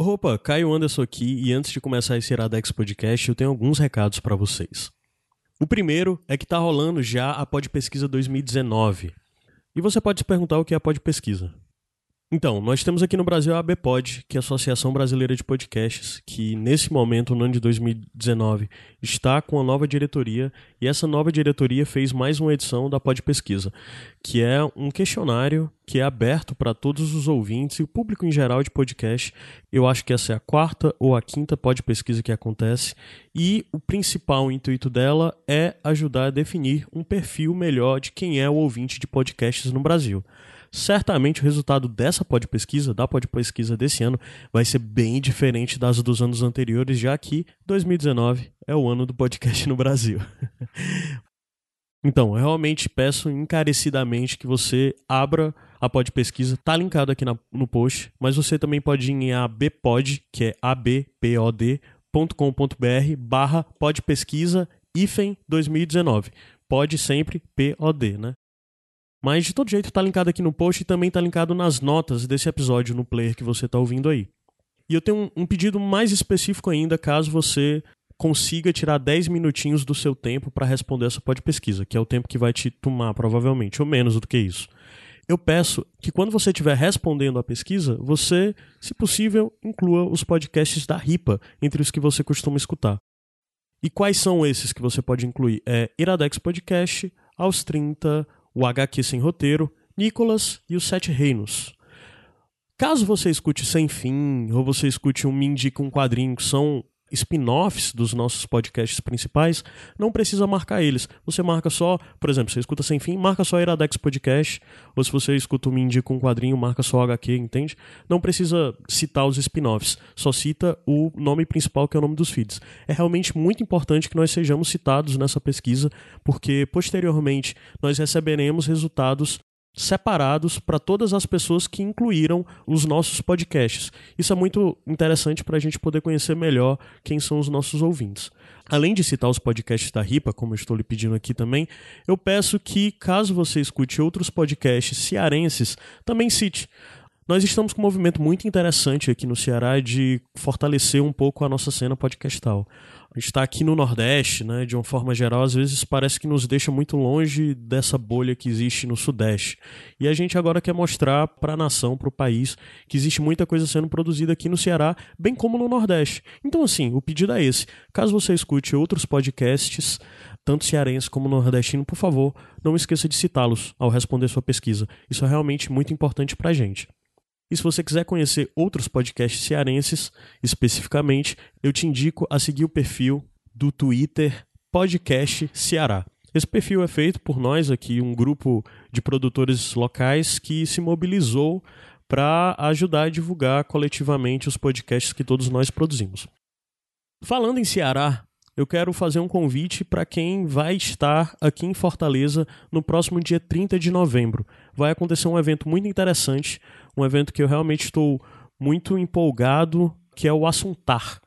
Opa, Caio Anderson aqui e antes de começar esse Iradex Podcast, eu tenho alguns recados para vocês. O primeiro é que tá rolando já a Pod Pesquisa 2019. E você pode se perguntar o que é a Pod Pesquisa. Então, nós temos aqui no Brasil a ABPOD, que é a Associação Brasileira de Podcasts, que nesse momento, no ano de 2019, está com a nova diretoria, e essa nova diretoria fez mais uma edição da Pod Pesquisa, que é um questionário que é aberto para todos os ouvintes e o público em geral de podcast. Eu acho que essa é a quarta ou a quinta Pod Pesquisa que acontece, e o principal intuito dela é ajudar a definir um perfil melhor de quem é o ouvinte de podcasts no Brasil certamente o resultado dessa pod pesquisa, da pod pesquisa desse ano, vai ser bem diferente das dos anos anteriores, já que 2019 é o ano do podcast no Brasil. então, eu realmente peço encarecidamente que você abra a pod pesquisa, tá linkado aqui na, no post, mas você também pode ir em abpod, que é abpod.com.br barra podpesquisa hífen 2019. Pode sempre POD, né? Mas de todo jeito tá linkado aqui no post e também tá linkado nas notas desse episódio no player que você tá ouvindo aí. E eu tenho um, um pedido mais específico ainda, caso você consiga tirar 10 minutinhos do seu tempo para responder essa pod pesquisa, que é o tempo que vai te tomar provavelmente, ou menos do que isso. Eu peço que quando você estiver respondendo a pesquisa, você, se possível, inclua os podcasts da RIPA entre os que você costuma escutar. E quais são esses que você pode incluir? É Iradex Podcast, Aos 30, o HQ Sem Roteiro, Nicolas e os Sete Reinos. Caso você escute Sem Fim, ou você escute um Me Indica um Quadrinho, que são spin-offs dos nossos podcasts principais, não precisa marcar eles. Você marca só, por exemplo, você escuta Sem Fim, marca só Iradex Podcast, ou se você escuta o Me Indica um Quadrinho, marca só HQ, entende? Não precisa citar os spin-offs, só cita o nome principal, que é o nome dos feeds. É realmente muito importante que nós sejamos citados nessa pesquisa, porque posteriormente nós receberemos resultados separados para todas as pessoas que incluíram os nossos podcasts. Isso é muito interessante para a gente poder conhecer melhor quem são os nossos ouvintes. Além de citar os podcasts da RIPA, como eu estou lhe pedindo aqui também, eu peço que, caso você escute outros podcasts cearenses, também cite. Nós estamos com um movimento muito interessante aqui no Ceará de fortalecer um pouco a nossa cena podcastal a gente está aqui no Nordeste, né, de uma forma geral, às vezes parece que nos deixa muito longe dessa bolha que existe no Sudeste. E a gente agora quer mostrar para a nação, para o país, que existe muita coisa sendo produzida aqui no Ceará, bem como no Nordeste. Então, assim, o pedido é esse. Caso você escute outros podcasts, tanto cearense como nordestino, por favor, não esqueça de citá-los ao responder sua pesquisa. Isso é realmente muito importante para a gente. E se você quiser conhecer outros podcasts cearenses, especificamente, eu te indico a seguir o perfil do Twitter Podcast Ceará. Esse perfil é feito por nós aqui, um grupo de produtores locais que se mobilizou para ajudar a divulgar coletivamente os podcasts que todos nós produzimos. Falando em Ceará, eu quero fazer um convite para quem vai estar aqui em Fortaleza no próximo dia 30 de novembro. Vai acontecer um evento muito interessante, um evento que eu realmente estou muito empolgado, que é o Assuntar.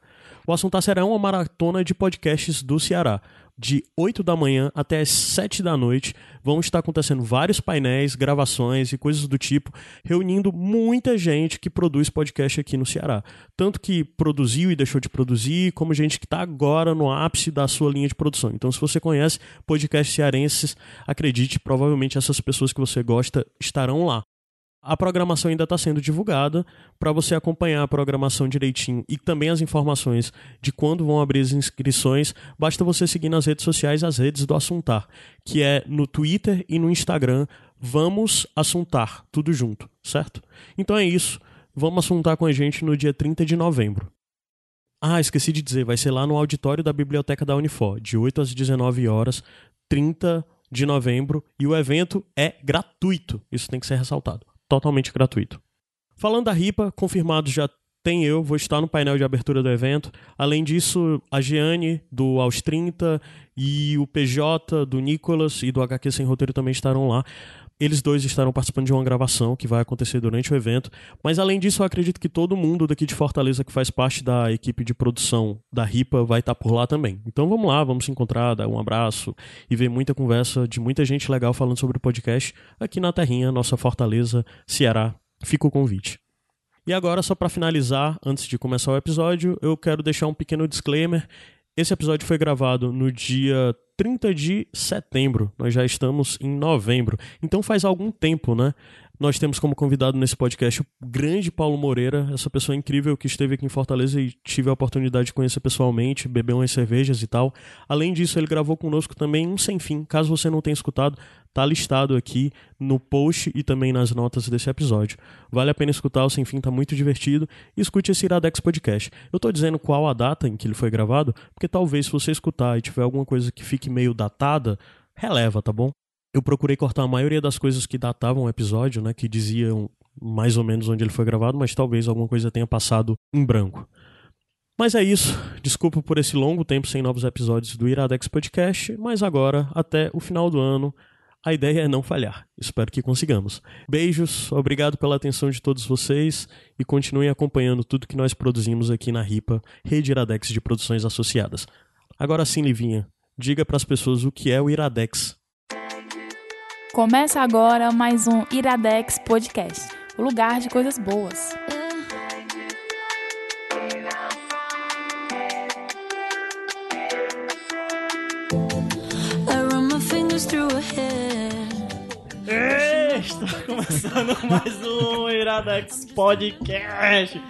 O Assuntar será uma maratona de podcasts do Ceará de 8 da manhã até as 7 da noite. Vão estar acontecendo vários painéis, gravações e coisas do tipo, reunindo muita gente que produz podcast aqui no Ceará. Tanto que produziu e deixou de produzir, como gente que está agora no ápice da sua linha de produção. Então, se você conhece podcasts cearenses, acredite, provavelmente essas pessoas que você gosta estarão lá. A programação ainda está sendo divulgada para você acompanhar a programação direitinho e também as informações de quando vão abrir as inscrições. Basta você seguir nas redes sociais as redes do Assuntar, que é no Twitter e no Instagram. Vamos Assuntar, tudo junto, certo? Então é isso. Vamos assuntar com a gente no dia 30 de novembro. Ah, esqueci de dizer, vai ser lá no auditório da Biblioteca da Unifor, de 8 às 19 horas, 30 de novembro, e o evento é gratuito. Isso tem que ser ressaltado totalmente gratuito. Falando da RIPA, confirmado já tem eu, vou estar no painel de abertura do evento. Além disso, a Giane, do Aos 30, e o PJ, do Nicolas e do HQ Sem Roteiro também estarão lá. Eles dois estarão participando de uma gravação que vai acontecer durante o evento. Mas além disso, eu acredito que todo mundo daqui de Fortaleza que faz parte da equipe de produção da RIPA vai estar por lá também. Então vamos lá, vamos se encontrar, dar um abraço e ver muita conversa de muita gente legal falando sobre o podcast aqui na Terrinha, nossa Fortaleza, Ceará. Fica o convite. E agora, só para finalizar, antes de começar o episódio, eu quero deixar um pequeno disclaimer. Esse episódio foi gravado no dia 30 de setembro. Nós já estamos em novembro. Então faz algum tempo, né? Nós temos como convidado nesse podcast o grande Paulo Moreira, essa pessoa incrível que esteve aqui em Fortaleza e tive a oportunidade de conhecer pessoalmente, beber umas cervejas e tal. Além disso, ele gravou conosco também um Sem Fim. Caso você não tenha escutado, tá listado aqui no post e também nas notas desse episódio. Vale a pena escutar, o Sem Fim tá muito divertido. E escute esse Iradex Podcast. Eu tô dizendo qual a data em que ele foi gravado, porque talvez se você escutar e tiver alguma coisa que fique meio datada, releva, tá bom? Eu procurei cortar a maioria das coisas que datavam o episódio, né, que diziam mais ou menos onde ele foi gravado, mas talvez alguma coisa tenha passado em branco. Mas é isso. Desculpa por esse longo tempo sem novos episódios do Iradex Podcast, mas agora, até o final do ano, a ideia é não falhar. Espero que consigamos. Beijos, obrigado pela atenção de todos vocês e continuem acompanhando tudo que nós produzimos aqui na RIPA, Rede Iradex de Produções Associadas. Agora sim, Livinha, diga para as pessoas o que é o Iradex. Começa agora mais um Iradex Podcast, o lugar de coisas boas. Está começando mais um Iradex Podcast.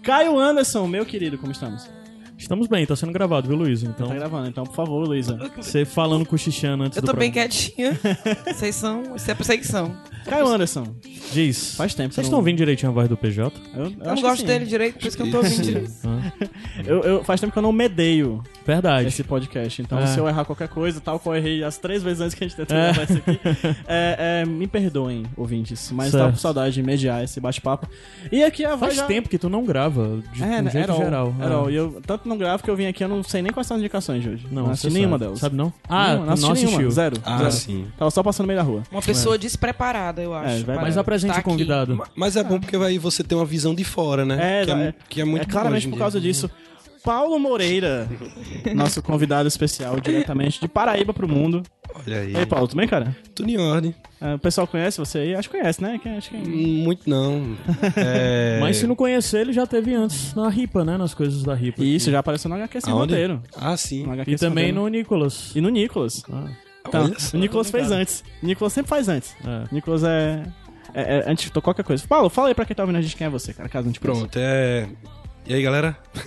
Caio Anderson, meu querido, como estamos? Estamos bem, tá sendo gravado, viu, Luísa? Então, Tá gravando, então, por favor, Luísa. você falando com o Xixana antes Eu do tô bem programa. quietinha. Vocês são. Isso é perseguição. Caio Anderson, Diz. faz tempo. que Vocês estão não- ouvindo direitinho a voz do PJ? Eu, eu Eu acho não gosto sim. dele direito, por isso que eu não tô ouvindo? Eu, eu- faz tempo que eu não medeio Verdade. esse podcast. Então, É. se eu errar qualquer coisa, tal qual eu errei as três vezes antes que a gente tentou É. gravar isso aqui, é, é, me perdoem, ouvintes. Mas Certo. tava com saudade de mediar esse bate-papo. E aqui a voz Faz já... tempo que tu não grava, de É, um né? jeito all, geral. Era É. all. E eu tanto não gravo que eu vim aqui, eu não sei nem quais são as indicações de hoje. Não, não assisti nenhuma sabe. delas. Sabe não? Ah, Nenhuma, não assisti não nenhuma. assistiu. Zero. Ah, zero. sim. Tava só passando no meio da rua. Uma pessoa despreparada, eu acho. É, vai- para Mas apresente estar o convidado. Ma- Mas é bom porque aí você tem uma visão de fora, né? É, que, é, é- que é muito é claramente por dia. causa disso. Paulo Moreira, nosso convidado especial diretamente de Paraíba pro mundo. Olha aí. E aí, Paulo, tudo bem, cara? Tudo em ordem. É, o pessoal conhece você aí? Acho que conhece, né? Acho que... Muito não. É... Mas se não conhecer, ele já teve antes na RIPA, né? Nas coisas da RIPA. Isso, já apareceu no HQ Sem Aonde? Roteiro. Ah, sim. No HQ E Sem também Roteiro. no Nicolas. E no Nicolas. Ah, Então, só. o Nicolas fez antes. O Nicolas sempre faz antes. é. O Nicolas é... é, é antes de qualquer coisa. Paulo, fala aí pra quem tá ouvindo a gente quem é você, cara, caso não te conheça. Pronto, é... E aí, galera?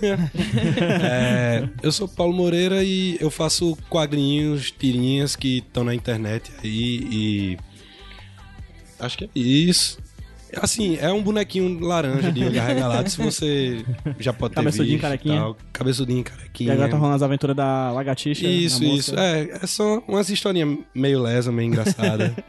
É, Eu sou Paulo Moreira e eu faço quadrinhos, tirinhas que estão na internet aí e... Acho que é isso. Assim, é um bonequinho laranja de olho arregalado, se você já pode ter Cabeçudinho, visto. carequinha. Tal. Cabeçudinho, E carequinha. agora tá rolando as aventuras da lagartixa. Isso, da moça. isso. É, é só umas historinhas meio lesa, meio engraçada.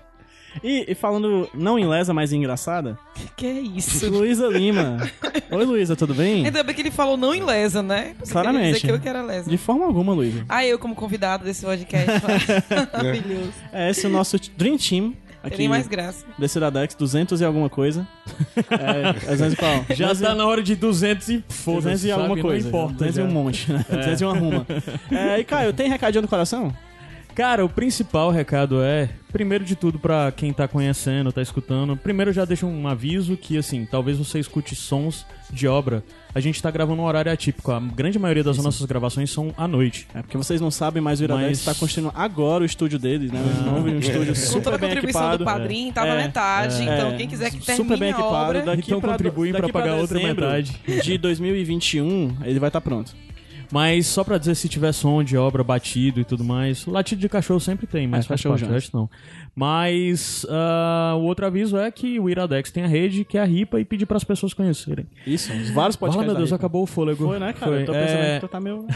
E, e falando não em lesa, mas em engraçada, Que é isso? Luísa Lima. Oi, Luísa, tudo bem? Ainda bem que ele falou não em lesa, né? Você Claramente. dizer que eu que era lesa. De forma alguma, Luísa. Ah, eu como convidado desse podcast. Maravilhoso. É esse o nosso Dream Team aqui Tem mais graça. desse Iradex, 200 e alguma coisa. É, 200 e qual? Já 200 tá na hora de 200 e 200 foda-se, e alguma sabe? coisa. Não importa. 200 e um monte, né? 200 e uma ruma. É, e Caio, tem recadinho do coração? Cara, o principal recado é, primeiro de tudo, pra quem tá conhecendo, tá escutando, primeiro eu já deixo um aviso que, assim, talvez você escute sons de obra. A gente tá gravando um horário atípico. A grande maioria das nossas gravações são à noite. É, porque vocês não sabem, mas o Iradex Mas- está construindo agora o estúdio deles, né? Um novo estúdio Com toda super a bem contribuição equipado. do padrinho, tá É, na metade. é, então, quem quiser que termine super bem a equipado. obra... Daqui Então pra, contribuem pra daqui pagar outra metade. De 2021, ele vai estar pronto. Mas só pra dizer se tiver som de obra batido e tudo mais, latido de cachorro sempre tem, mas É, faz cachorro parte, não. Mas ah, o outro aviso é que o Iradex tem a rede, que é a RIPA, e pedir pras pessoas conhecerem. Isso, os vários podcasts. meu da Deus, acabou o fôlego. Foi, né, cara? Foi. Eu tô pensando É, que tu tá meio.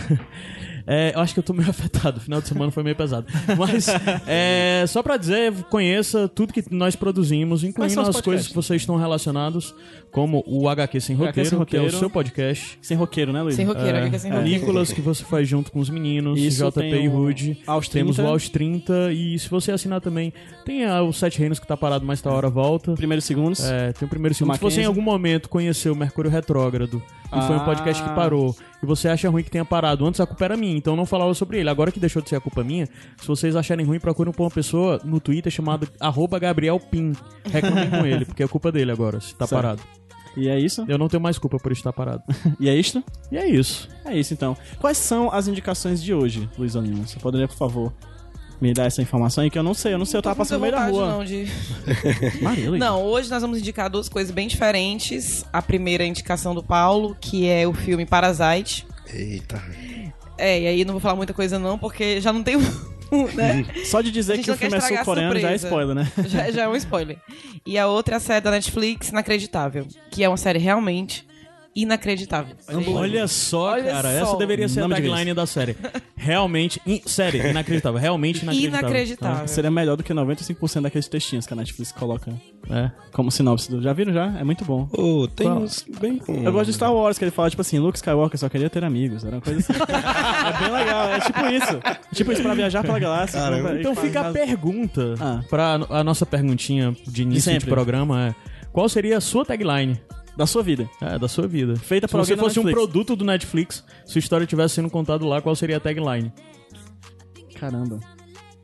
É, eu acho que eu tô meio afetado. O final de semana foi meio pesado. Mas, é, só pra dizer, conheça tudo que nós produzimos, incluindo as coisas que vocês estão relacionados, como o HQ Sem HQ Roteiro, Sem que é o Roteiro. seu podcast. Sem roqueiro, né, Luiz? Sem roqueiro, É, é sem roqueiro. Nicolas, que você faz junto com os meninos, Isso, JP tem e o Rude. Aos Temos 30. o Aos 30 e se você assinar também, tem a- o Sete Reinos que tá parado, mas tá hora volta. Primeiros segundos. É, tem o primeiro segundo. Se você em algum momento conheceu o Mercúrio Retrógrado e foi um Ah. podcast que parou e você acha ruim que tenha parado, antes a culpa era minha, então não falava sobre ele. Agora que deixou de ser a culpa minha, se vocês acharem ruim, procurem por uma pessoa no Twitter chamada arroba Gabriel Pim. Reclamem com ele, porque é culpa dele agora, se tá Certo. parado. E é isso? Eu não tenho mais culpa por estar parado. E é isto? E é isso. É isso então. Quais são as indicações de hoje, Luiz Olino? Você poderia, por favor, me dar essa informação aí que eu não sei. Eu não sei, eu tava passando no meio da rua. Não, de... Não, hoje nós vamos indicar duas coisas bem diferentes. A primeira indicação do Paulo, que é o filme Parasite. Eita. É, e aí não vou falar muita coisa não, porque já não tem né? Só de dizer que o filme é sul-coreano já é spoiler, né? já, já é um spoiler. E a outra é a série da Netflix, Inacreditável, que é uma série realmente inacreditável. Olha só, Olha cara. só. Essa deveria ser a Não me diga tagline da série. Realmente. in- sério, inacreditável. Realmente inacreditável. Inacreditável. Seria melhor do que 95% daqueles textinhos que a Netflix coloca É. como sinopse. do- Já viram já? É muito bom. Ô, tem Qual? uns bem bons. Eu gosto de Star Wars, que ele fala, tipo assim, Luke Skywalker só queria ter amigos. Era uma coisa assim. é bem legal, é tipo isso. É tipo isso pra viajar pela galáxia. Caramba. pra- Então pra- fica a pergunta. Ah. Pra a nossa perguntinha de início de sempre. programa é: Qual seria a sua tagline? Da sua vida. É, da sua vida. Feita Se você alguém da fosse um produto do Netflix, sua história estivesse sendo contada lá, qual seria a tagline? Caramba.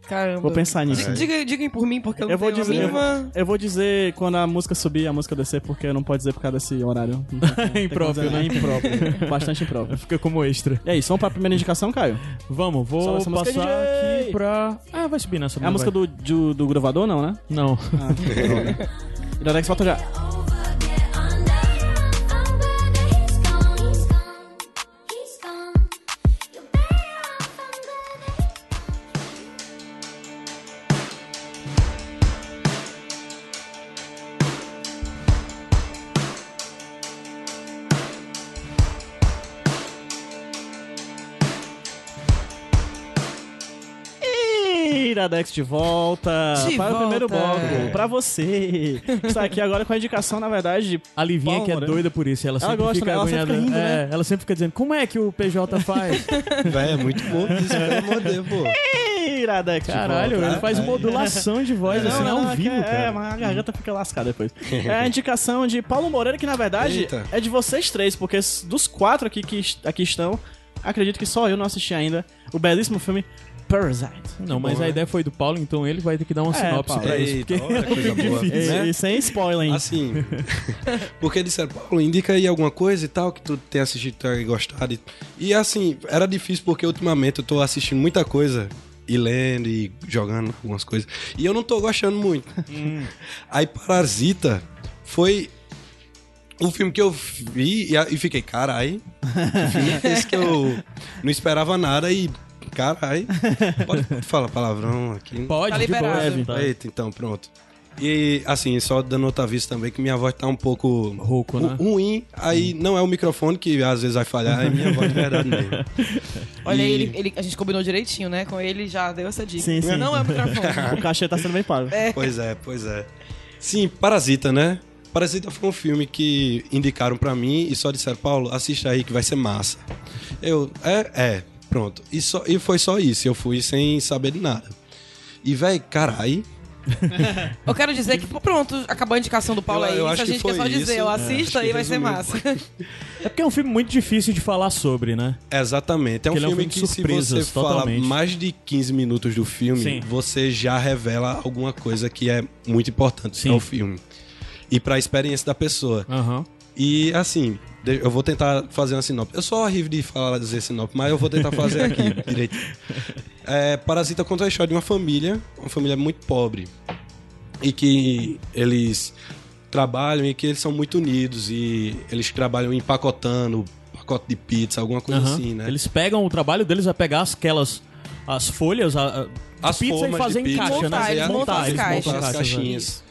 Caramba. Vou pensar nisso. Diga, diga, digam por mim, porque eu não Eu vou tenho dizer- a mínima... Eu vou dizer quando a música subir e a música descer, porque não pode dizer por causa desse horário. Tem Impróprio, né? É impróprio. Bastante impróprio. Fica como extra. E é isso, vamos pra primeira indicação, Caio? Vamos, vou música, passar DJ. aqui pra. Ah, vai subir nessa É a música do, do, do gravador, não, né? Não. Ah. Iradex, volta já. Iradex de volta De para o primeiro volta. bloco. Pra você. Está aqui agora com a indicação, na verdade, de A Livinha que é Moreira. doida por isso. Ela, Ela sempre gosta, fica né? Ela sempre fica rindo, é, né? Ela sempre fica dizendo, como é que o PJ faz? Véi, é muito bom isso, pelo amor de Deus, pô. Iradex de Caralho, volta. ele faz É. modulação de voz, assim, ao é vivo, que- cara. É, mas a garganta fica lascada depois. É a indicação de Paulo Moreira, que na verdade Eita. é de vocês três, porque dos quatro aqui que aqui estão, acredito que só eu não assisti ainda o belíssimo filme Parasite. Não, mas a né? ideia foi do Paulo, então ele vai ter que dar uma É, sinopse Paulo. pra isso. Eita, Porque olha que coisa boa. E, Né? e sem spoiler, hein? Assim, porque disseram, Paulo, indica aí alguma coisa e tal, que tu tem assistido e gostado. E, assim, era difícil porque ultimamente eu tô assistindo muita coisa e lendo e jogando algumas coisas. E eu não tô gostando muito. Aí Parasita foi um filme que eu vi e, e fiquei, carai, que filme é esse que eu não esperava nada e, carai, pode, pode falar palavrão aqui? Pode, Tá de boa. liberado. Tá. Eita, então, pronto. E, assim, só dando outra vista também, que minha voz tá um pouco Rouco, né? ru- ruim. Aí não é o microfone que às vezes vai falhar, é minha voz de verdade mesmo. Olha, E- ele, ele- a gente combinou direitinho, né? Com ele já deu essa dica. Sim, sim. Não é o microfone. O cachê tá sendo bem pago. Pois é, pois é. Sim, Parasita, né? Parasita foi um filme que indicaram pra mim e só disseram, Paulo, assista aí que vai ser massa. Eu, é, é, pronto. E, só, e foi só isso, eu fui sem saber de nada. E, véi, carai, Eu quero dizer que, pronto, acabou a indicação do Paulo Eu- aí. eu acho a que gente quer foi só dizer, isso. eu É, assisto e que vai ser massa. É porque é um filme muito difícil de falar sobre, né? Exatamente. É um ele é um filme filme de que, se surpresas, você fala totalmente. mais de 15 minutos do filme, Sim. você já revela alguma coisa que é muito importante Sim. para o filme e para a experiência da pessoa. Aham. E assim, eu vou tentar fazer uma sinopse. Eu sou horrível de falar dizer sinopse, mas eu vou tentar fazer aqui direito. É, Parasita conta a história de uma família, uma família muito pobre. E que eles trabalham e que eles são muito unidos e eles trabalham empacotando pacote de pizza, alguma coisa aham. assim, né? Eles pegam o trabalho deles é pegar aquelas as folhas, a, a- as pizza e fazer em caixa, Montar, né? eles fazer- montam as eles caixas. montam as caixas, né?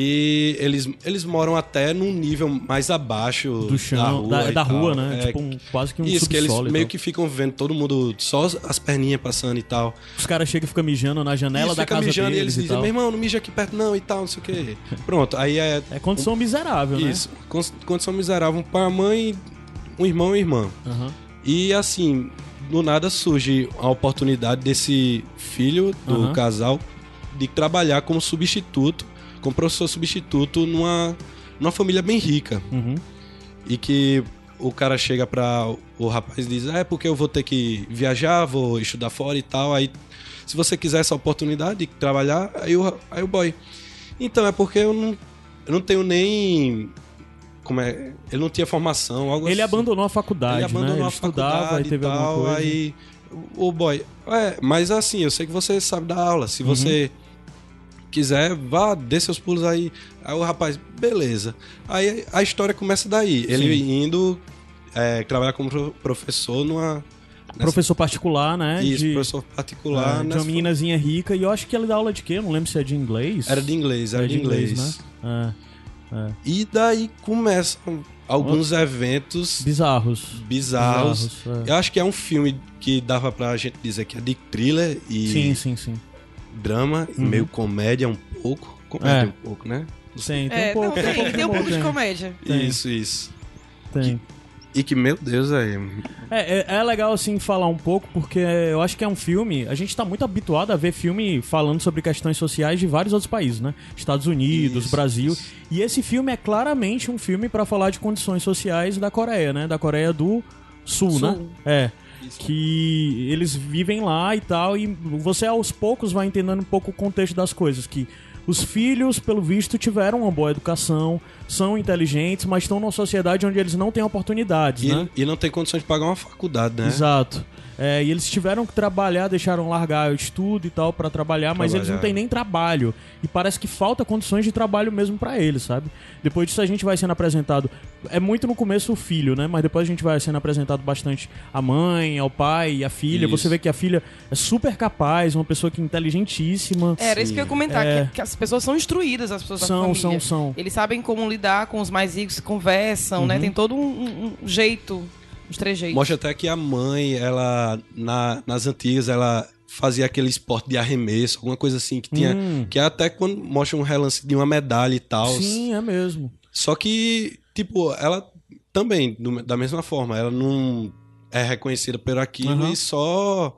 E eles, eles moram até num nível mais abaixo do chão, da, e da rua, tal. né? É, tipo, um- quase que um isso, que eles e meio que ficam vendo todo mundo, só as perninhas passando e tal. Os caras chegam e ficam mijando na janela Isso, da casa mijando e deles eles e dizem, meu irmão, não mija aqui perto não e tal, não sei o quê. Pronto, aí é É condição miserável, né? isso. Con- Condição miserável, um pai, uma mãe, um irmão e irmã. Aham. E assim, do nada surge a oportunidade desse filho do Aham. casal de trabalhar como substituto, como professor substituto numa, numa família bem rica. Uhum. E que o cara chega pra o rapaz e diz: Ah, é porque eu vou ter que viajar, vou estudar fora e tal. Aí, se você quiser essa oportunidade de trabalhar, aí o, aí o boy. Então, é porque eu não, eu não tenho nem como é, ele não tinha formação, algo Ele assim. abandonou a faculdade, Ele abandonou né? A faculdade e teve tal, coisa. aí o boy, é, mas assim, eu sei que você sabe dar aula, se Uhum. você quiser, vá, dê seus pulos aí. Aí o rapaz, beleza. Aí a história começa daí, ele indo é, trabalhar como pro- professor numa nessa- Professor particular, né? isso, de, professor particular, é, de uma meninazinha rica. E eu acho que ela dá aula de quê? Eu não lembro se é de inglês. era de inglês, era É de inglês. né? É. E daí começam alguns eventos Bizarros. bizarros. Bizarros, é. Eu acho que é um filme que dava pra gente dizer que é de thriller e Sim, sim, sim. Drama, e Uhum. meio comédia um pouco. Comédia É. um pouco, né? Tem, tem É, um pouco. não, tem, pouco tem um de pouco de comédia. Tem. Isso, isso. Tem. E que, meu Deus, aí. É, é, é legal, assim, falar um pouco, porque eu acho que é um filme. A gente tá muito habituado a ver filme falando sobre questões sociais de vários outros países, né? Estados Unidos, Isso, Brasil. isso. E esse filme é claramente um filme pra falar de condições sociais da Coreia, né? Da Coreia do Sul, Sul. né? É. Que eles vivem lá e tal, e você aos poucos vai entendendo um pouco o contexto das coisas. Que os filhos, pelo visto, tiveram uma boa educação, são inteligentes, mas estão numa sociedade onde eles não têm oportunidades, E, né? e não tem condições de pagar uma faculdade, né? Exato. É, e eles tiveram que trabalhar, deixaram largar o estudo e tal pra trabalhar, mas eles não têm nem trabalho. E parece que falta condições de trabalho mesmo pra eles, sabe? Depois disso a gente vai sendo apresentado. É muito no começo o filho, né? Mas depois a gente vai sendo apresentado bastante a mãe, ao pai e a filha. Isso. Você vê que a filha é super capaz, uma pessoa que é inteligentíssima. Era isso que eu ia comentar, É. que, que as pessoas são instruídas, as pessoas da São, família. são, são. Eles sabem como lidar com os mais ricos, conversam, Uhum. né? Tem todo um, um- um jeito, uns trejeitos. Mostra até que a mãe, ela, na- nas antigas, ela fazia aquele esporte de arremesso, alguma coisa assim, que tinha. Hum. Que é até quando mostra um relance de uma medalha e tal. Sim, é mesmo. Só que, tipo, ela também, do- da mesma forma, ela não é reconhecida por aquilo Aham. e só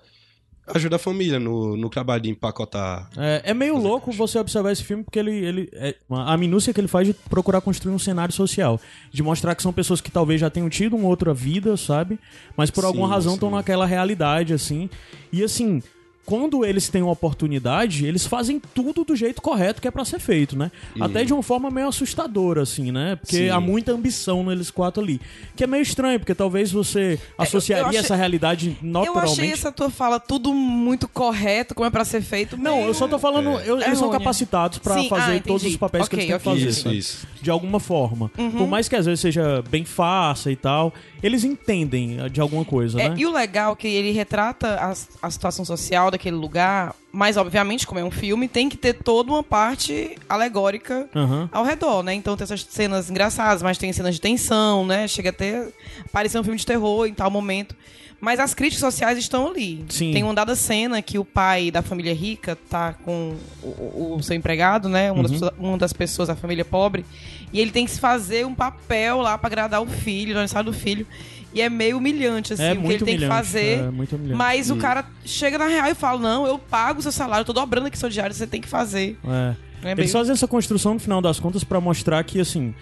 ajuda a família no, no trabalho de empacotar. É, é meio louco você observar esse filme porque ele, ele é, a minúcia que ele faz de procurar construir um cenário social, de mostrar que são pessoas que talvez já tenham tido uma outra vida, sabe? Mas por alguma Sim, razão estão naquela realidade assim. E assim, quando eles têm uma oportunidade, eles fazem tudo do jeito correto que é pra ser feito, né? Até de uma forma meio assustadora assim, né? Porque Sim. há muita ambição neles quatro ali. Que é meio estranho, porque talvez você associaria achei- essa realidade Eu naturalmente achei essa tua fala tudo muito correto, como é pra ser feito. não, meio- eu só tô falando, eu- eles são capacitados pra Sim, fazer ah, todos os papéis que Ok, eles têm que ok. fazer. Isso, isso. De alguma forma. Uhum. Por mais que às vezes seja bem farsa e tal, eles entendem eh, de alguma coisa, É, né? E o legal é que ele retrata a, a situação social daquele lugar, mas obviamente, como é um filme, tem que ter toda uma parte alegórica Aham. ao redor, né? Então tem essas cenas engraçadas, mas tem cenas de tensão, né? Chega até a parecer um filme de terror em tal momento. Mas as críticas sociais estão ali. Sim. Tem uma dada cena que o pai da família rica tá com o, o- o seu empregado, né? Uma, das, Uhum. pessoas- uma das pessoas da família pobre. E ele tem que fazer um papel lá pra agradar o filho, no aniversário do filho. E é meio humilhante, assim, É o que ele tem que fazer. é muito humilhante. Mas o cara chega na real e fala: Não, eu pago o seu salário, eu tô dobrando aqui seu diário, você tem que fazer. É. É Eles meio- fazem essa construção no final das contas pra mostrar que, assim,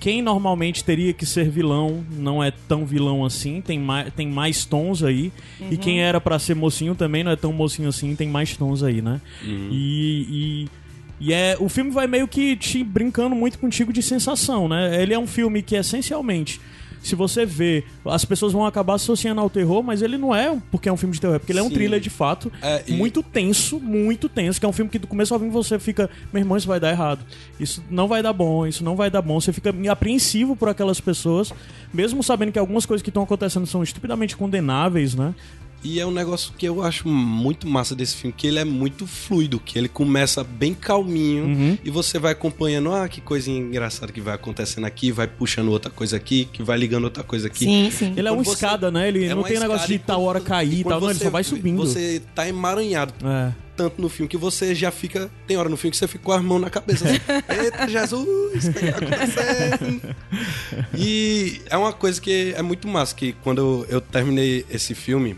quem normalmente teria que ser vilão não é tão vilão assim, tem mais, tem mais tons aí. E quem era pra ser mocinho também não é tão mocinho assim, tem mais tons aí, né? E. e... e é, o filme vai meio que te brincando muito contigo de sensação, né? Ele é um filme que essencialmente, se você vê, as pessoas vão acabar associando ao terror, mas ele não é porque é um filme de terror, é porque ele é um Sim. thriller de fato, É, e- muito tenso, muito tenso, que é um filme que do começo ao fim você fica, meu irmão, isso vai dar errado. Isso não vai dar bom, isso não vai dar bom. Você fica apreensivo por aquelas pessoas, mesmo sabendo que algumas coisas que estão acontecendo são estupidamente condenáveis, né? E é um negócio que eu acho muito massa desse filme, que ele é muito fluido, que ele começa bem calminho Uhum. e você vai acompanhando, ah, que coisinha engraçada que vai acontecendo aqui, vai puxando outra coisa aqui, que vai ligando outra coisa aqui. Sim, sim. Ele é uma você- escada, né? Ele É não tem negócio de tal hora cair e tal, não, ele você- só vai subindo. Você tá emaranhado É. tanto no filme que você já fica. Tem hora no filme que você fica com as mãos na cabeça. Assim, Eita, Jesus, o que tá acontecendo? E é uma coisa que é muito massa, que quando eu terminei esse filme,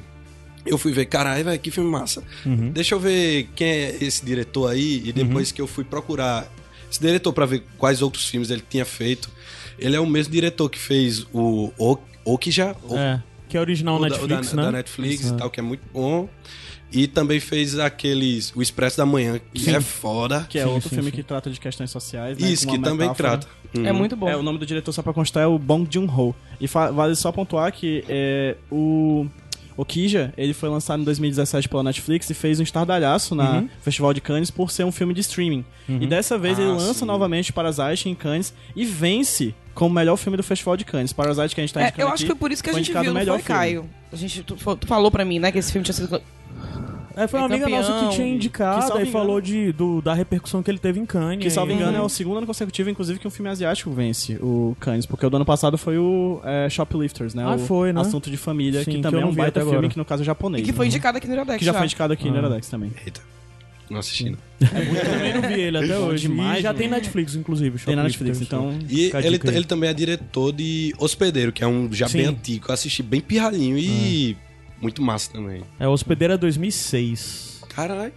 eu fui ver, caralho, velho, que filme massa. Uhum. Deixa eu ver quem é esse diretor aí, e depois que eu fui procurar esse diretor pra ver quais outros filmes ele tinha feito, ele é o mesmo diretor que fez o O- Okja, O- É. Que é original o da- Netflix, o da, né? da Netflix e tal, que é muito bom. E também fez aqueles. O Expresso da Manhã, que é foda. Que é Sim, outro sim, filme sim. que trata de questões sociais. né, Isso, que uma também metáfora. trata. Uhum. É muito bom. É, o nome do diretor, só pra constar, é o Bong Joon-ho. E vale só pontuar que é, o... O Kija, ele foi lançado em 2017 pela Netflix e fez um estardalhaço na Uhum. Festival de Cannes por ser um filme de streaming. E dessa vez Ah, ele lança sim. novamente Parasite em Cannes e vence como melhor filme do Festival de Cannes. Parasite que a gente tá É, indicando eu acho que aqui, foi por isso que a foi gente indicado viu, não melhor foi, filme. Caio? A gente, tu, tu falou pra mim, né, que esse filme tinha sido... É, foi uma É amiga nossa campeão. que tinha Que, indicado salvo e engano- falou de, do- da repercussão que ele teve em Cannes. Que, salvo e- engano, é o segundo ano consecutivo, inclusive, que um filme asiático vence o Cannes. Porque o do ano passado foi o é, Shoplifters, né? Ah, o foi, né? Assunto de Família, Sim, que que também eu é não um baita filme, que no caso é japonês. E que foi né? indicado aqui no Iradex Que já foi indicado aqui no Iradex também. Eita. Não assisti, não. Eu também não vi ele até hoje. demais, e já né? tem Netflix, inclusive. Tem na Netflix, então... E Fica a ele, aí. ele também é diretor de Hospedeiro, que é um já bem Sim. antigo. Eu assisti bem pirralhinho e muito massa também. É Hospedeira 2006. Caralho,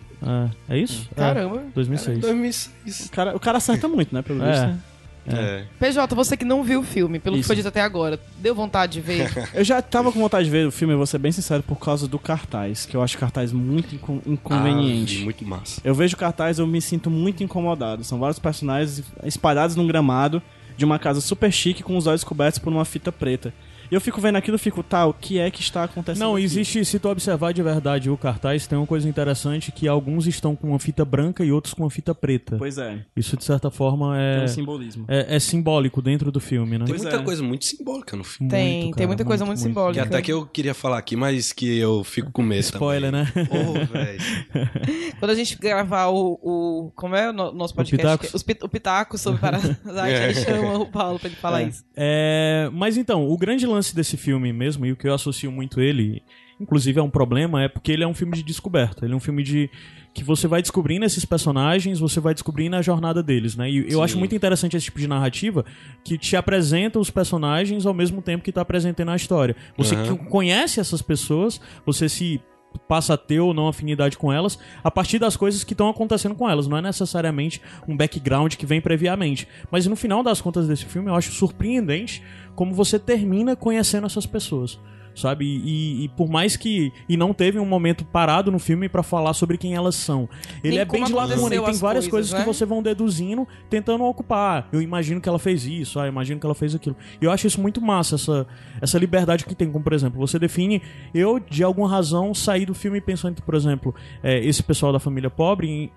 É, é isso? Caramba. É, 2006. 2006. O cara, o cara acerta muito, né? Pelo É. visto. né? É. PJ, você que não viu o filme, pelo que Isso. foi dito até agora, deu vontade de ver? Eu já tava com vontade de ver o filme, eu vou ser bem sincero, por causa do cartaz, que eu acho cartaz muito incon- inconveniente. Ah, muito massa. Eu vejo cartaz eu me sinto muito incomodado. São vários personagens espalhados num gramado de uma casa super chique com os olhos cobertos por uma fita preta. E eu fico vendo aquilo e fico, tá, o que é que está acontecendo Não, aqui? existe, se tu observar de verdade o cartaz, tem uma coisa interessante que alguns estão com uma fita branca e outros com uma fita preta. Pois é, Isso, de certa forma, tem é, um simbolismo. é, é simbólico dentro do filme, né? Tem Pois muita é. coisa muito simbólica no filme. Tem, Muito, tem muita cara, coisa muito, muito, muito. Que simbólica. até que eu queria falar aqui, mas que eu fico com medo Spoiler, também. né? Ô, velho. Quando a gente gravar o, o- como é o no- nosso podcast? Pitacos? Os pit- o Pitaco sobre Parasite, É. aí chama o Paulo pra ele falar É. isso. É, mas então, o grande lance desse filme mesmo, e o que eu associo muito ele, inclusive é um problema, é porque ele é um filme de descoberta. Ele é um filme de que você vai descobrindo esses personagens, você vai descobrindo a jornada deles, né? E eu Sim. acho muito interessante esse tipo de narrativa que te apresenta os personagens ao mesmo tempo que tá apresentando a história. Você que conhece essas pessoas, você se passa a ter ou não afinidade com elas a partir das coisas que estão acontecendo com elas. Não é necessariamente um background que vem previamente. Mas no final das contas desse filme, eu acho surpreendente como você termina conhecendo essas pessoas. Sabe? E, e- por mais que. E não teve um momento parado no filme pra falar sobre quem elas são. Ele Nem é bem como de lacuna, aconteceu e tem as várias coisas, coisas, né? que você vão deduzindo, tentando ocupar. Eu imagino que ela fez isso, ah, eu imagino que ela fez aquilo. E eu acho isso muito massa, essa, essa liberdade que tem, como por exemplo, você define. Eu, de alguma razão, saí do filme pensando que, por exemplo, é, esse pessoal da família pobre.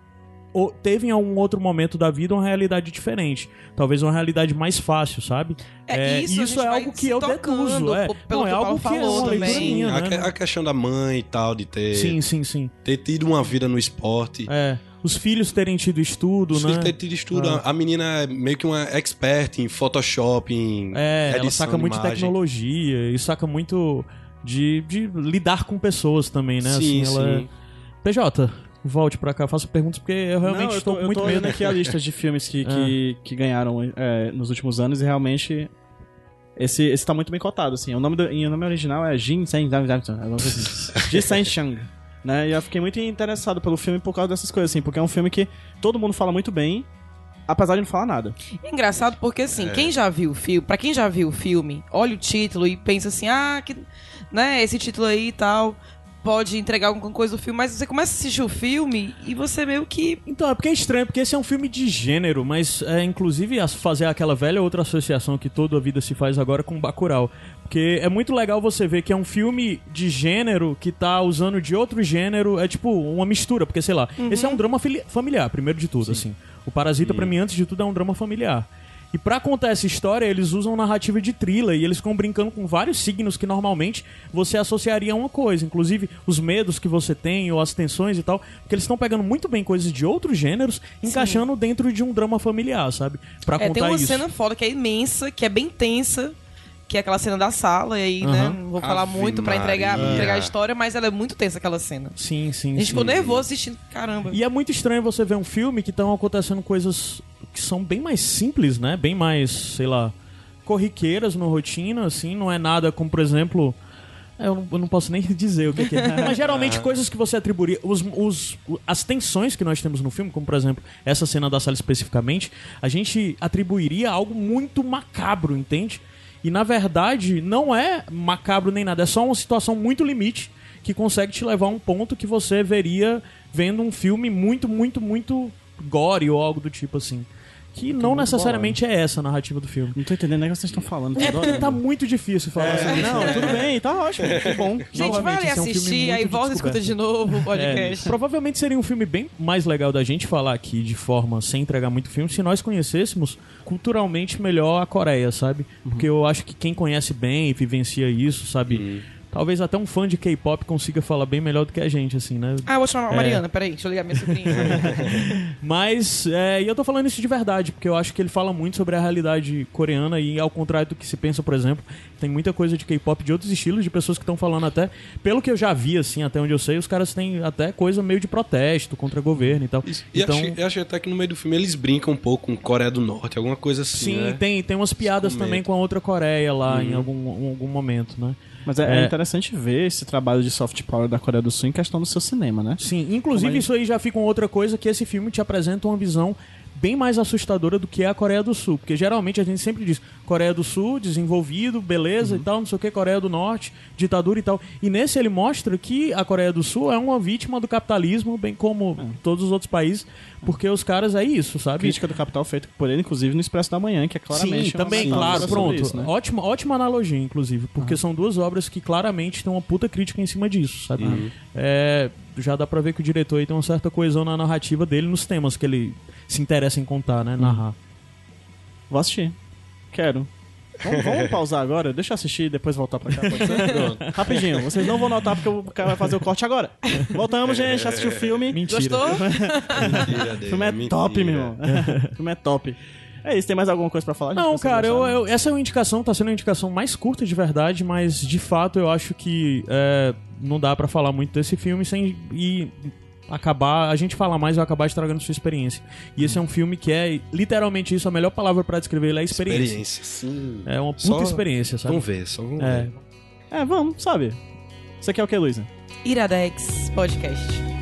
Ou teve em algum outro momento da vida uma realidade diferente. Talvez uma realidade mais fácil, sabe? É, isso a isso gente é algo que eu deduzo. É, não, é algo que é uma leitura minha, a, né? a questão da mãe e tal, de ter, Sim, sim, sim. ter tido uma vida no esporte. É. Os filhos terem tido estudo, Os né? filhos ter tido estudo. Ah. A menina é meio que uma expert em Photoshop, em É, ela saca de muito de imagem. tecnologia e saca muito de, de lidar com pessoas também, né? Sim, assim, ela sim. é... PJ, volte pra cá, faça perguntas porque eu realmente Não, eu estou tô, com eu muito tô olhando aqui a lista de filmes que, que, que ganharam é, nos últimos anos e realmente esse, esse tá muito bem cotado, assim. O nome, do, e o nome original é Jin Sen assim. Sen Chang. Né? E eu fiquei muito interessado pelo filme por causa dessas coisas, assim, porque é um filme que todo mundo fala muito bem, apesar de não falar nada. É engraçado porque, assim, quem já viu o filme, pra quem já viu o filme, olha o título e pensa assim, ah, que, né, esse título aí e tal, pode entregar alguma coisa do filme, mas você começa a assistir o filme e você meio que. Então, é porque é estranho, porque esse é um filme de gênero, mas é inclusive fazer aquela velha outra associação que toda a vida se faz agora com Bacurau. Porque é muito legal você ver que é um filme de gênero que tá usando de outro gênero, é tipo uma mistura, porque sei lá, esse é um drama fili- familiar, primeiro de tudo, assim. O Parasita, pra mim, antes de tudo, é um drama familiar. E pra contar essa história, eles usam narrativa de thriller e eles ficam brincando com vários signos que normalmente você associaria a uma coisa. Inclusive, os medos que você tem ou as tensões e tal. Porque eles estão pegando muito bem coisas de outros gêneros, encaixando dentro de um drama familiar, sabe? Pra É, contar tem uma isso. cena foda que é imensa, que é bem tensa. Que é aquela cena da sala, e aí, né? Aham. Não vou falar Ave muito pra entregar, Maria. entregar a história, mas ela é muito tensa aquela cena. Sim, sim. A gente sim. ficou nervoso assistindo, caramba. E é muito estranho você ver um filme que estão acontecendo coisas que são bem mais simples, né? Bem mais, sei lá, corriqueiras no rotina, assim. Não é nada como, por exemplo. é, Eu não, eu não posso nem dizer o que, que é. Mas geralmente coisas que você atribuiria. Os, os, as tensões que nós temos no filme, como por exemplo essa cena da sala especificamente, a gente atribuiria algo muito macabro, entende? E na verdade, não é macabro nem nada, é só uma situação muito limite que consegue te levar a um ponto que você veria vendo um filme muito, muito, muito gore ou algo do tipo assim. Que não necessariamente é essa a narrativa do filme. Não tô entendendo nem o que vocês estão falando. É porque tá muito difícil falar É, sobre isso. não, tudo bem, tá ótimo, que bom. Gente, Novamente, vai ali esse é um assistir, aí volta e escuta de novo o É, podcast. provavelmente seria um filme bem mais legal da gente falar aqui de forma sem entregar muito filme se nós conhecêssemos culturalmente melhor a Coreia, sabe? Porque eu acho que quem conhece bem e vivencia isso, sabe? Talvez até um fã de K-pop consiga falar bem melhor do que a gente, assim, né? Ah, eu vou chamar a É. Mariana, peraí, deixa eu ligar minha sobrinha. Mas, é, e eu tô falando isso de verdade, porque eu acho que ele fala muito sobre a realidade coreana e ao contrário do que se pensa, por exemplo, tem muita coisa de K-pop de outros estilos, de pessoas que estão falando até, pelo que eu já vi, assim, até onde eu sei, os caras têm até coisa meio de protesto contra o governo e tal. E então, achei, eu achei até que no meio do filme eles brincam um pouco com Coreia do Norte, alguma coisa assim, sim, né? tem, tem umas piadas também com a outra Coreia lá em algum, em algum momento, né? Mas é, é É. interessante ver esse trabalho de soft power da Coreia do Sul em questão do seu cinema, né? Sim, inclusive é? isso aí já fica uma outra coisa que esse filme te apresenta uma visão bem mais assustadora do que é a Coreia do Sul, porque geralmente a gente sempre diz Coreia do Sul, desenvolvido, beleza e tal, não sei o que, Coreia do Norte, ditadura e tal. E nesse ele mostra que a Coreia do Sul é uma vítima do capitalismo, bem como todos os outros países, porque os caras é isso, sabe? Crítica do Capital feita por ele, inclusive, no Expresso da Manhã, que é claramente Sim, também, claro, pronto. isso, né? ótima, ótima analogia, inclusive, porque são duas obras que claramente têm uma puta crítica em cima disso, sabe? É, já dá pra ver que o diretor aí tem uma certa coesão na narrativa dele, nos temas que ele se interessa em contar, né? Narrar. Vou assistir. Quero. Vamos, vamos pausar agora? Deixa eu assistir e depois voltar pra cá, pode ser? Rapidinho, vocês não vão notar porque o cara vai fazer o corte agora. Voltamos, gente, assistir o filme. Mentira. Gostou? Mentira O dele, filme é mentira. top, meu irmão. O filme é top. É isso, tem mais alguma coisa pra falar? Não, cara, eu, eu- essa é uma indicação, tá sendo uma indicação mais curta de verdade, mas de fato eu acho que é, não dá pra falar muito desse filme sem e acabar, a gente falar mais e eu acabar estragando sua experiência. E esse é um filme que é literalmente isso, a melhor palavra pra descrever ele é experiência. Experiência, sim. É uma puta Só- experiência, sabe? Vamos ver, só vamos É. ver. É, vamos, sabe? Você quer o que, Luísa? Iradex Podcast.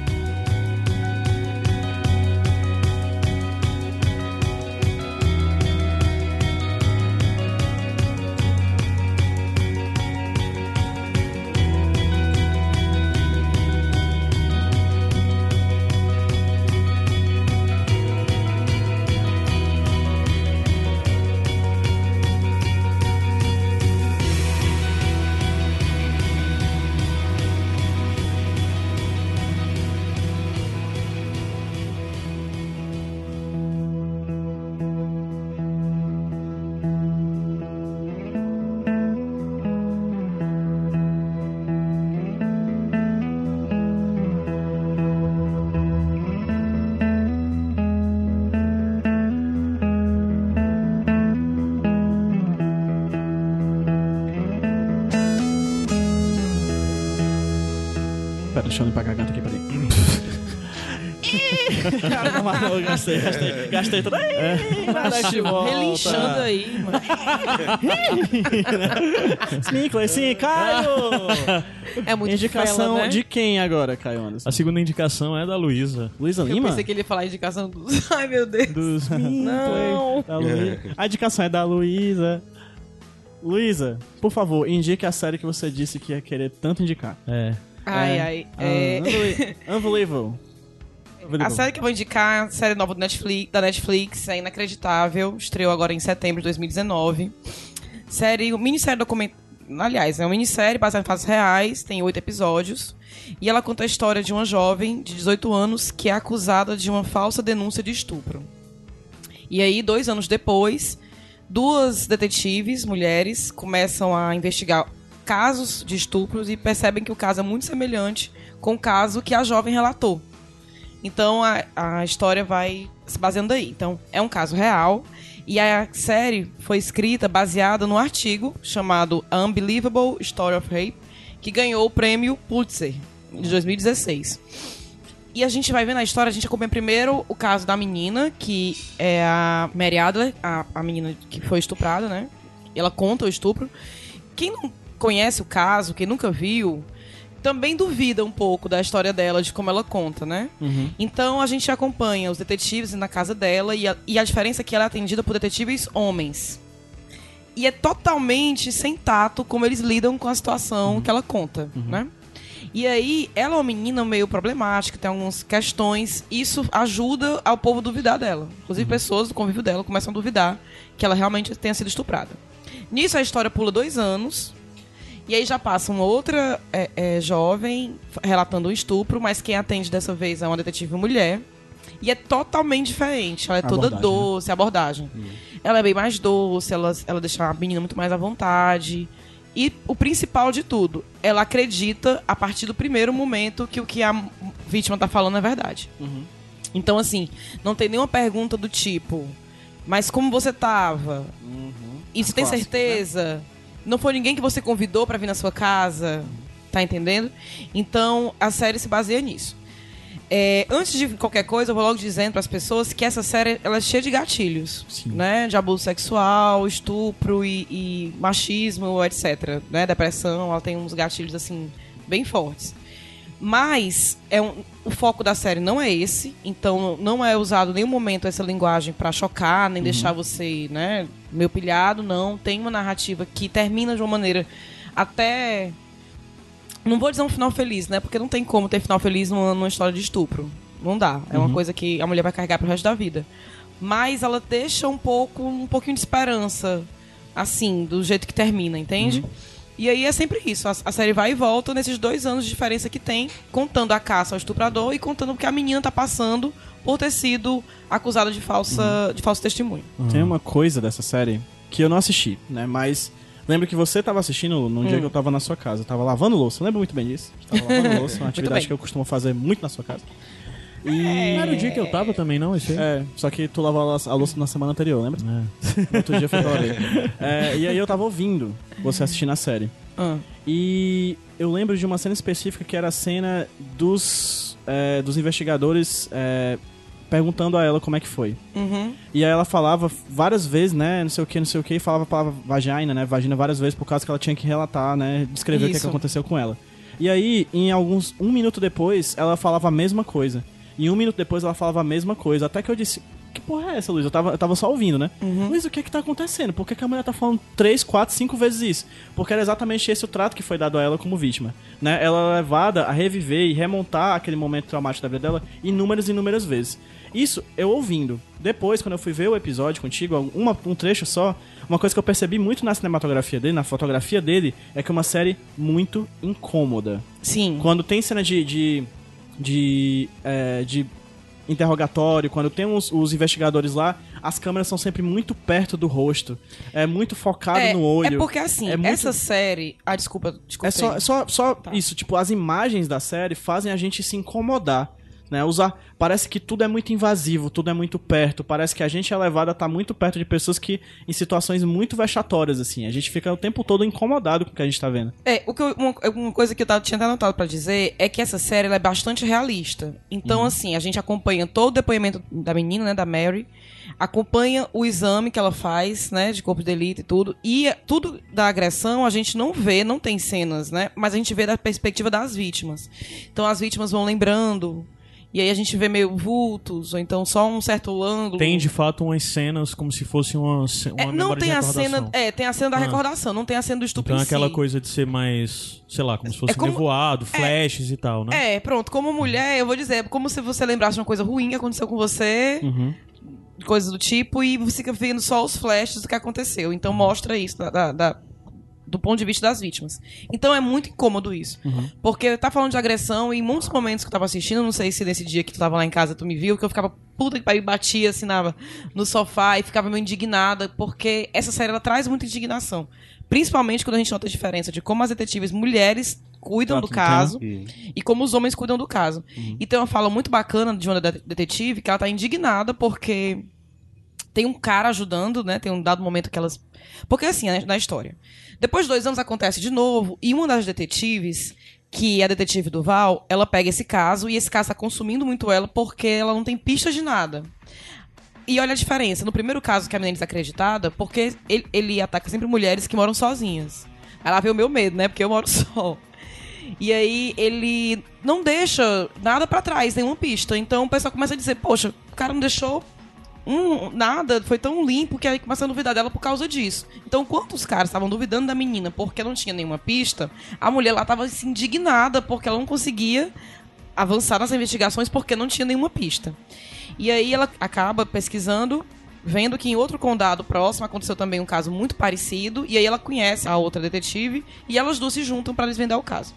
Deixa eu limpar a garganta aqui, peraí. Cara, não, mas não, eu gastei, gastei, gastei de volta. Relinchando aí, mano. Sminkler, sim, Caio! É muito Indicação fela, né? de quem agora, Caio Anderson? A segunda indicação é da Luísa. Luísa Eu Lima? pensei que ele ia falar a indicação dos... Ai, meu Deus. Dos Não. Da Luí- A indicação é da Luísa. Luísa, por favor, indique a série que você disse que ia querer tanto indicar. É. Ai, É. ai. É... Ah, Unbelievable. A série que eu vou indicar é série nova Netflix, da Netflix, é inacreditável. Estreou agora em setembro de 2019. Série, minissérie documental. Aliás, é uma minissérie baseada em fatos reais, tem oito episódios. E ela conta a história de uma jovem de 18 anos que é acusada de uma falsa denúncia de estupro. E aí, dois anos depois, duas detetives, mulheres, começam a investigar casos de estupros e percebem que o caso é muito semelhante com o caso que a jovem relatou. Então a, a história vai se baseando aí. Então é um caso real. E a série foi escrita baseada no artigo chamado Unbelievable Story of Rape, que ganhou o prêmio Pulitzer de 2016. E a gente vai ver na história, a gente acompanha primeiro o caso da menina, que é a Mary Adler, a, a menina que foi estuprada, né? Ela conta o estupro. Quem não conhece o caso, quem nunca viu, também duvida um pouco da história dela, de como ela conta, né? Então a gente acompanha os detetives na casa dela e a, e a diferença é que ela é atendida por detetives homens. e é totalmente sem tato como eles lidam com a situação que ela conta, né? E aí, ela é uma menina meio problemática, tem algumas questões. Isso ajuda ao povo duvidar dela. Inclusive, pessoas do convívio dela começam a duvidar que ela realmente tenha sido estuprada. Nisso, a história pula dois anos. E aí já passa uma outra é, é, jovem relatando um estupro, mas quem atende dessa vez é uma detetive mulher. E é totalmente diferente. Ela é A toda abordagem, né? doce, a abordagem. Ela é bem mais doce, ela, ela deixa a menina muito mais à vontade. E o principal de tudo, ela acredita a partir do primeiro momento que o que a vítima tá falando é verdade. Então, assim, não tem nenhuma pergunta do tipo, mas como você tava? E você tem clássicas, certeza? Não foi ninguém que você convidou pra vir na sua casa? Tá entendendo? Então, a série se baseia nisso. É, antes de qualquer coisa, eu vou logo dizendo para as pessoas que essa série ela é cheia de gatilhos, né? De abuso sexual, estupro e, e machismo, etc. Né? Depressão, ela tem uns gatilhos assim bem fortes. Mas é um- o foco da série não é esse, então não é usado em nenhum momento essa linguagem para chocar, nem deixar você, né, meio pilhado, não. Tem uma narrativa que termina de uma maneira até não vou dizer um final feliz, né? Porque não tem como ter final feliz numa, numa história de estupro. Não dá. É uma coisa que a mulher vai carregar pro resto da vida. Mas ela deixa um pouco, um pouquinho de esperança, assim, do jeito que termina, entende? E aí é sempre isso. A, a série vai e volta nesses dois anos de diferença que tem, contando a caça ao estuprador e contando o que a menina tá passando por ter sido acusada de falsa, de falso testemunho. Tem uma coisa dessa série que eu não assisti, né? Mas lembro que você tava assistindo num Hum. dia que eu tava na sua casa. Eu tava lavando louça. Eu lembro muito bem disso. Eu tava lavando louça, uma atividade que eu costumo fazer muito na sua casa. E. Não era o dia que eu tava também, não? Aí? É, só que tu lavou a louça- a louça na semana anterior, lembra? No outro dia foi pra. É, e aí eu tava ouvindo você assistindo a série. Ah. E eu lembro de uma cena específica que era a cena dos, é, dos investigadores é, perguntando a ela como é que foi. Uhum. E aí ela falava várias vezes, né, não sei o que, não sei o que, e falava a palavra vagina, né, vagina várias vezes por causa que ela tinha que relatar, né, descrever o que, é que Isso. aconteceu com ela. E aí, em alguns, um minuto depois, ela falava a mesma coisa. E um minuto depois ela falava a mesma coisa. Até que eu disse, que porra é essa, Luiz? Eu tava, eu tava só ouvindo, né? Luiz, o que é que tá acontecendo? Por que, que a mulher tá falando três, quatro, cinco vezes isso? Porque era exatamente esse o trato que foi dado a ela como vítima. Né? Ela é levada a reviver e remontar aquele momento traumático da vida dela inúmeras e inúmeras vezes. Isso eu ouvindo. Depois, quando eu fui ver o episódio contigo, uma, um trecho só, uma coisa que eu percebi muito na cinematografia dele, na fotografia dele, é que é uma série muito incômoda. Sim. Quando tem cena de. de. De, é, de interrogatório, quando tem os, os investigadores lá, as câmeras são sempre muito perto do rosto. É muito focado é, no olho. É porque assim, É muito- essa série. Ah, desculpa, desculpa. É só, só, só isso, tipo, as imagens da série fazem a gente se incomodar. Né? Usar, parece que tudo é muito invasivo, tudo é muito perto. Parece que a gente é levado a estar muito perto de pessoas que em situações muito vexatórias, assim. A gente fica o tempo todo incomodado com o que a gente tá vendo. É, o que eu- uma, uma coisa que eu tava, tinha até anotado pra dizer é que essa série é bastante realista. Então, assim, a gente acompanha todo o depoimento da menina, né, da Mary, acompanha o exame que ela faz, né, de corpo de delito e tudo, e tudo da agressão a gente não vê, não tem cenas, né, mas a gente vê da perspectiva das vítimas. Então, as vítimas vão lembrando, e aí a gente vê meio vultos, ou então só um certo ângulo. Tem de fato umas cenas como se fosse uma, uma É, não tem a cena. É, tem a cena da Ah. recordação, não tem a cena do estupro Então é aquela si. coisa de ser mais, sei lá, como se fosse como- nevoado, flashes e tal, né? É, pronto, como mulher, eu vou dizer, é como se você lembrasse de uma coisa ruim que aconteceu com você, Uhum. coisas do tipo, e você fica vendo só os flashes do que aconteceu. Então mostra isso da- da- da- do ponto de vista das vítimas. Então é muito incômodo isso. Porque tá falando de agressão e em muitos momentos que eu tava assistindo, não sei se nesse dia que tu tava lá em casa tu me viu, que eu ficava puta que pariu, batia assim na, no sofá e ficava meio indignada, porque essa série ela traz muita indignação. Principalmente quando a gente nota a diferença de como as detetives mulheres cuidam do caso e como os homens cuidam do caso. E tem uma fala muito bacana de uma de- detetive que ela tá indignada porque tem um cara ajudando, né? Tem um dado momento que elas. Porque assim, na história. Depois de dois anos acontece de novo, e uma das detetives, que é a detetive Duval, ela pega esse caso e esse caso tá consumindo muito ela porque ela não tem pistas de nada. E olha a diferença. No primeiro caso, que a menina é desacreditada, porque ele, ele ataca sempre mulheres que moram sozinhas. Lá veio o meu medo, né? Porque eu moro só. E aí ele não deixa nada pra trás, nenhuma pista. Então o pessoal começa a dizer, poxa, o cara não deixou um, nada, foi tão limpo que aí começou a duvidar dela por causa disso. Então, enquanto os caras estavam duvidando da menina porque não tinha nenhuma pista, a mulher lá estava assim, indignada porque ela não conseguia avançar nas investigações porque não tinha nenhuma pista. E aí ela acaba pesquisando, vendo que em outro condado próximo aconteceu também um caso muito parecido, e aí ela conhece a outra detetive e elas duas se juntam para desvendar o caso.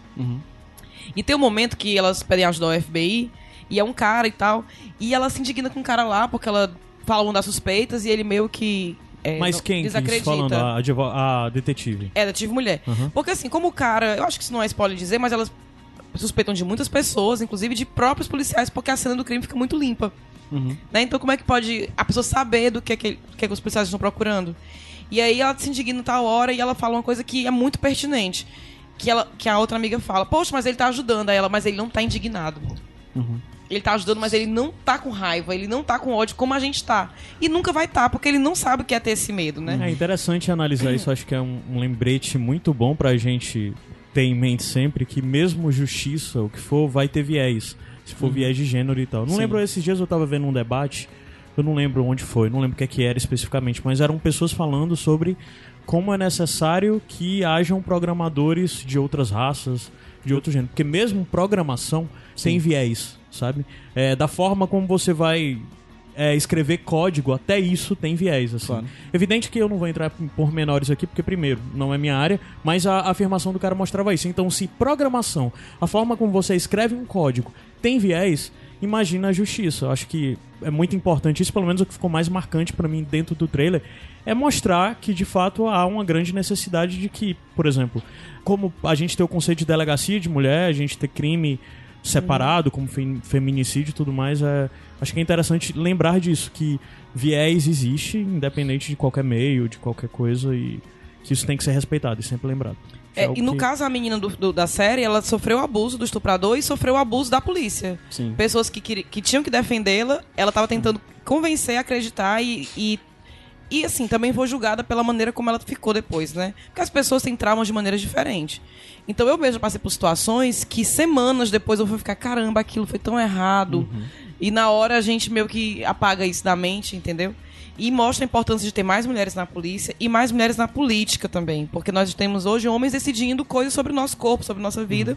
E tem um momento que elas pedem ajuda ao FBI, e é um cara e tal, e ela se indigna com o cara lá porque ela fala uma das suspeitas e ele meio que. é, Mas quem? que desacredita. falando? A, a detetive. É, detetive mulher. Uhum. Porque assim, como o cara. Eu acho que isso não é spoiler dizer, mas elas suspeitam de muitas pessoas, inclusive de próprios policiais, porque a cena do crime fica muito limpa. Uhum. Né? Então, como é que pode a pessoa saber do que, é que, do que, é que os policiais estão procurando? E aí ela se indigna tal hora e ela fala uma coisa que é muito pertinente. Que, ela, que a outra amiga fala, poxa, mas ele tá ajudando. Aí ela, mas ele não tá indignado. Uhum. Ele tá ajudando, mas ele não tá com raiva, ele não tá com ódio como a gente tá. E nunca vai tá, porque ele não sabe o que é ter esse medo, né? É interessante analisar isso, acho que é um, um lembrete muito bom pra gente ter em mente sempre que mesmo justiça, o que for, vai ter viés. Se for viés de gênero e tal. Não Sim. lembro, esses dias eu tava vendo um debate, eu não lembro onde foi, não lembro o que, é que era especificamente, mas eram pessoas falando sobre como é necessário que hajam programadores de outras raças, de outro gênero. Porque mesmo programação tem viés, sabe? É, da forma como você vai é, escrever código, até isso tem viés, assim. Claro. Evidente que eu não vou entrar em pormenores aqui, porque, primeiro, não é minha área, mas a, a afirmação do cara mostrava isso. Então, se programação, a forma como você escreve um código, tem viés, imagina a justiça. Eu acho que é muito importante isso, pelo menos o que ficou mais marcante pra mim dentro do trailer, é mostrar que, de fato, há uma grande necessidade de que, por exemplo, como a gente tem o conceito de delegacia de mulher, a gente ter crime separado, como fem- feminicídio e tudo mais, é, acho que é interessante lembrar disso, que viés existe, independente de qualquer meio, de qualquer coisa, e que isso tem que ser respeitado e sempre lembrado. É, algo e no que- caso, a menina do- do- da série, ela sofreu abuso do estuprador e sofreu abuso da polícia. Sim. Pessoas que, queri- que tinham que defendê-la, ela tava tentando convencer, acreditar e, e. e, assim, também foi julgada pela maneira como ela ficou depois, né? Porque as pessoas têm traumas de maneiras diferentes. Então eu mesmo passei por situações que semanas depois eu vou ficar, caramba, aquilo foi tão errado. E na hora a gente meio que apaga isso da mente, entendeu? E mostra a importância de ter mais mulheres na polícia e mais mulheres na política também. Porque nós temos hoje homens decidindo coisas sobre o nosso corpo, sobre nossa vida,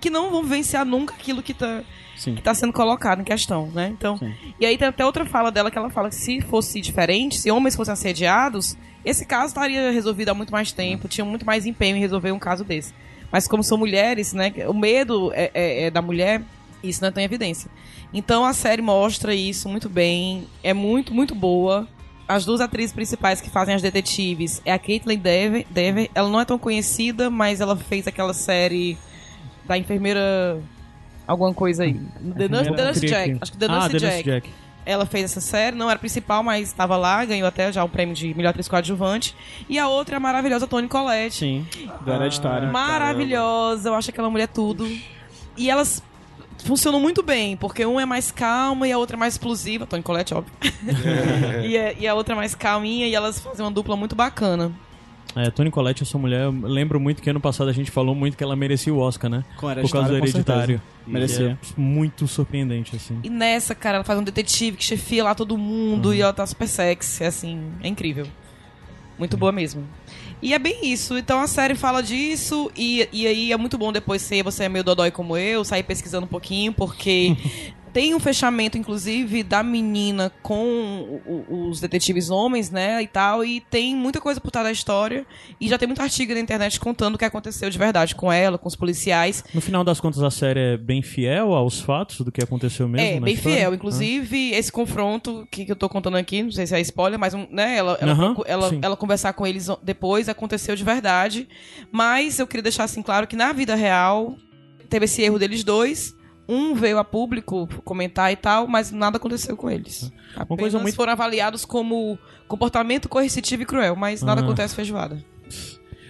que não vão vivenciar nunca aquilo que tá, Sim. que tá sendo colocado em questão, né? Então, Sim. e aí tem até outra fala dela que ela fala que se fosse diferente, se homens fossem assediados, esse caso estaria resolvido há muito mais tempo, tinha muito mais empenho em resolver um caso desse. Mas como são mulheres, né? O medo é, é- é da mulher, isso não é tão em evidência. Então a série mostra isso muito bem, é muito, muito boa. As duas atrizes principais que fazem as detetives é a Caitlin Dever, Dever. Ela não é tão conhecida, mas ela fez aquela série da enfermeira. Alguma coisa aí. The Nurse, The Nurse Jack. que- Acho que The ah, Nurse The Jack. Nurse Jack. Ela fez essa série, não era principal, mas estava lá, ganhou até já o prêmio de melhor atriz coadjuvante. E a outra é a maravilhosa Toni Collette. Sim. Do hereditário. Maravilhosa, eu acho aquela mulher tudo. E elas funcionam muito bem, porque uma é mais calma e a outra é mais explosiva. Toni Collette, óbvio. e, a, e a outra é mais calminha e elas fazem uma dupla muito bacana. É, Toni Collette, essa mulher, eu lembro muito que ano passado a gente falou muito que ela merecia o Oscar, né? Com Por causa do hereditário. Merecia. É muito surpreendente, assim. E nessa, cara, ela faz um detetive que chefia lá todo mundo e ela tá super sexy, assim, é incrível. Muito boa mesmo. E é bem isso. Então a série fala disso e, e aí é muito bom depois se você é meio dodói como eu, sair pesquisando um pouquinho, porque tem um fechamento, inclusive, da menina com o- os detetives homens, né, e tal, e tem muita coisa por trás da história e já tem muito artigo na internet contando o que aconteceu de verdade com ela, com os policiais. No final das contas, a série é bem fiel aos fatos do que aconteceu mesmo É, bem história? fiel. Inclusive, esse confronto que, que eu tô contando aqui, não sei se é spoiler, mas né, ela, ela, ela, ela conversar com eles depois aconteceu de verdade. Mas eu queria deixar assim claro que na vida real teve esse erro deles dois. Um veio a público comentar e tal, mas nada aconteceu com eles. Apenas coisa muito- foram avaliados como comportamento coercitivo e cruel, mas nada Ah. acontece feijoada.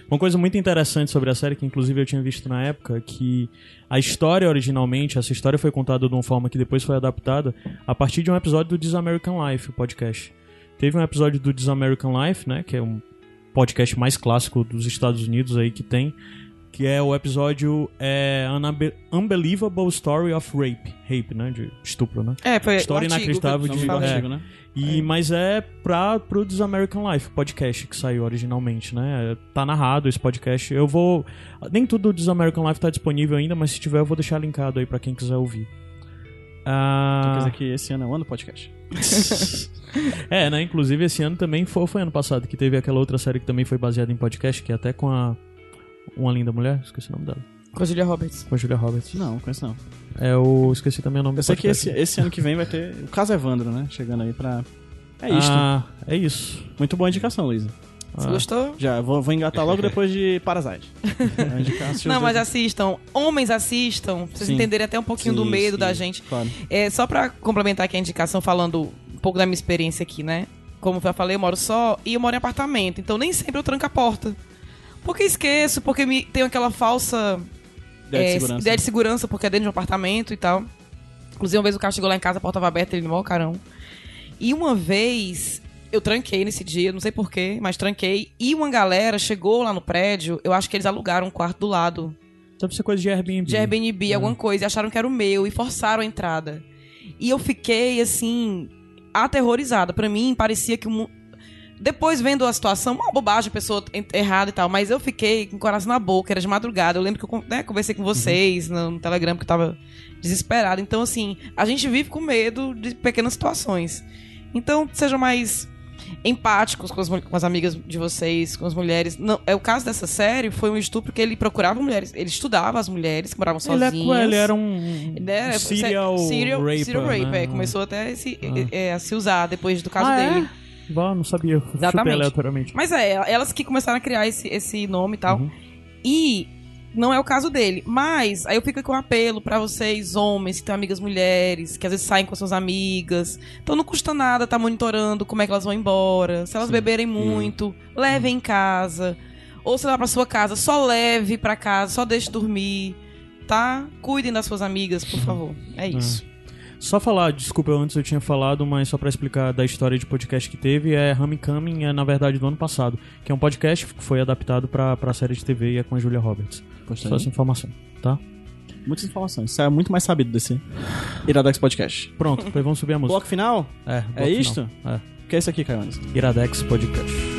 Uma coisa muito interessante sobre a série, que inclusive eu tinha visto na época, que a história originalmente, essa história foi contada de uma forma que depois foi adaptada a partir de um episódio do This American Life, o podcast. Teve um episódio do This American Life, né, que é um podcast mais clássico dos Estados Unidos aí que tem, que é o episódio é, Unbe- Unbelievable Story of Rape. Rape, né? De estupro, né? É, foi História inacreditável que de- é. antigo, né? E, Mas é pra, pro This American Life, podcast que saiu originalmente, né? Tá narrado esse podcast. Eu vou. Nem tudo do This American Life tá disponível ainda, mas se tiver eu vou deixar linkado aí pra quem quiser ouvir. Ah, Então quer dizer que esse ano é o ano do podcast. é, né? Inclusive esse ano também foi, foi ano passado que teve aquela outra série que também foi baseada em podcast, que é até com a. Uma linda mulher, esqueci o nome dela. Com a Julia Roberts. Com a Julia Roberts. Não, não conheço não. É o. Esqueci também o nome Eu sei que esse, esse ano que vem vai ter o caso Evandro, né? Chegando aí pra. É isto. Ah, é isso. Muito boa indicação, Luísa. Você Ah. gostou? Já, vou, vou engatar logo depois de Parasite. Vou indicar, assistir Não, mas dois. assistam. Homens assistam. Pra vocês Sim. entenderem até um pouquinho do Sim, medo sim. da gente. Claro. É, só pra complementar aqui a indicação, falando um pouco da minha experiência aqui, né? Como eu já falei, eu moro só e eu moro em apartamento. Então nem sempre eu tranco a porta. Porque esqueço, porque me tenho aquela falsa Ideia de é, segurança. ideia de segurança, porque é dentro de um apartamento e tal. Inclusive, uma vez o cara chegou lá em casa, a porta tava aberta, ele no maior carão. E uma vez, eu tranquei nesse dia, não sei porquê, mas tranquei. E uma galera chegou lá no prédio, eu acho que eles alugaram um quarto do lado Deve ser coisa de Airbnb. de Airbnb, alguma coisa, e acharam que era o meu e forçaram a entrada. E eu fiquei, assim, aterrorizada. Pra mim, parecia que o Depois, vendo a situação, uma bobagem, pessoa errada e tal, mas eu fiquei com o coração na boca, era de madrugada. Eu lembro que eu né, conversei com vocês no, no Telegram, que eu tava desesperada. Então, assim, a gente vive com medo de pequenas situações. Então, sejam mais empáticos com as, com as amigas de vocês, com as mulheres. Não, é o caso dessa série foi um estupro que ele procurava mulheres, ele estudava as mulheres que moravam Ele, é- sozinhas. ele era um, Ele era- um serial, serial, raper, serial rape, né? é, começou até a se, Ah. é, a se usar depois do caso Ah, é? Bah, não sabia. Chutei Exatamente. aleatoriamente. Mas é, elas que começaram a criar esse, esse nome e tal. Uhum. E não é o caso dele. Mas aí eu fico com um apelo pra vocês, homens, que têm amigas mulheres, que às vezes saem com suas amigas. Então não custa nada estar monitorando como é que elas vão embora. Se elas beberem muito, levem em casa. Ou se lá pra sua casa, só leve pra casa, só deixe dormir. Tá? Cuidem das suas amigas, por favor. É isso. Só falar, desculpa, antes eu tinha falado, mas só pra explicar da história de podcast que teve, é Homecoming, é na verdade do ano passado, que é um podcast que foi adaptado pra, pra série de TV e é com a Julia Roberts. Gostei. Só essa informação, tá? Muitas informações. Isso é muito mais sabido desse Iradex Podcast. Pronto, depois vamos subir a música. Bloco final? É, bloco final. isto? É. O que é isso aqui, Caio Anderson? Iradex. Podcast.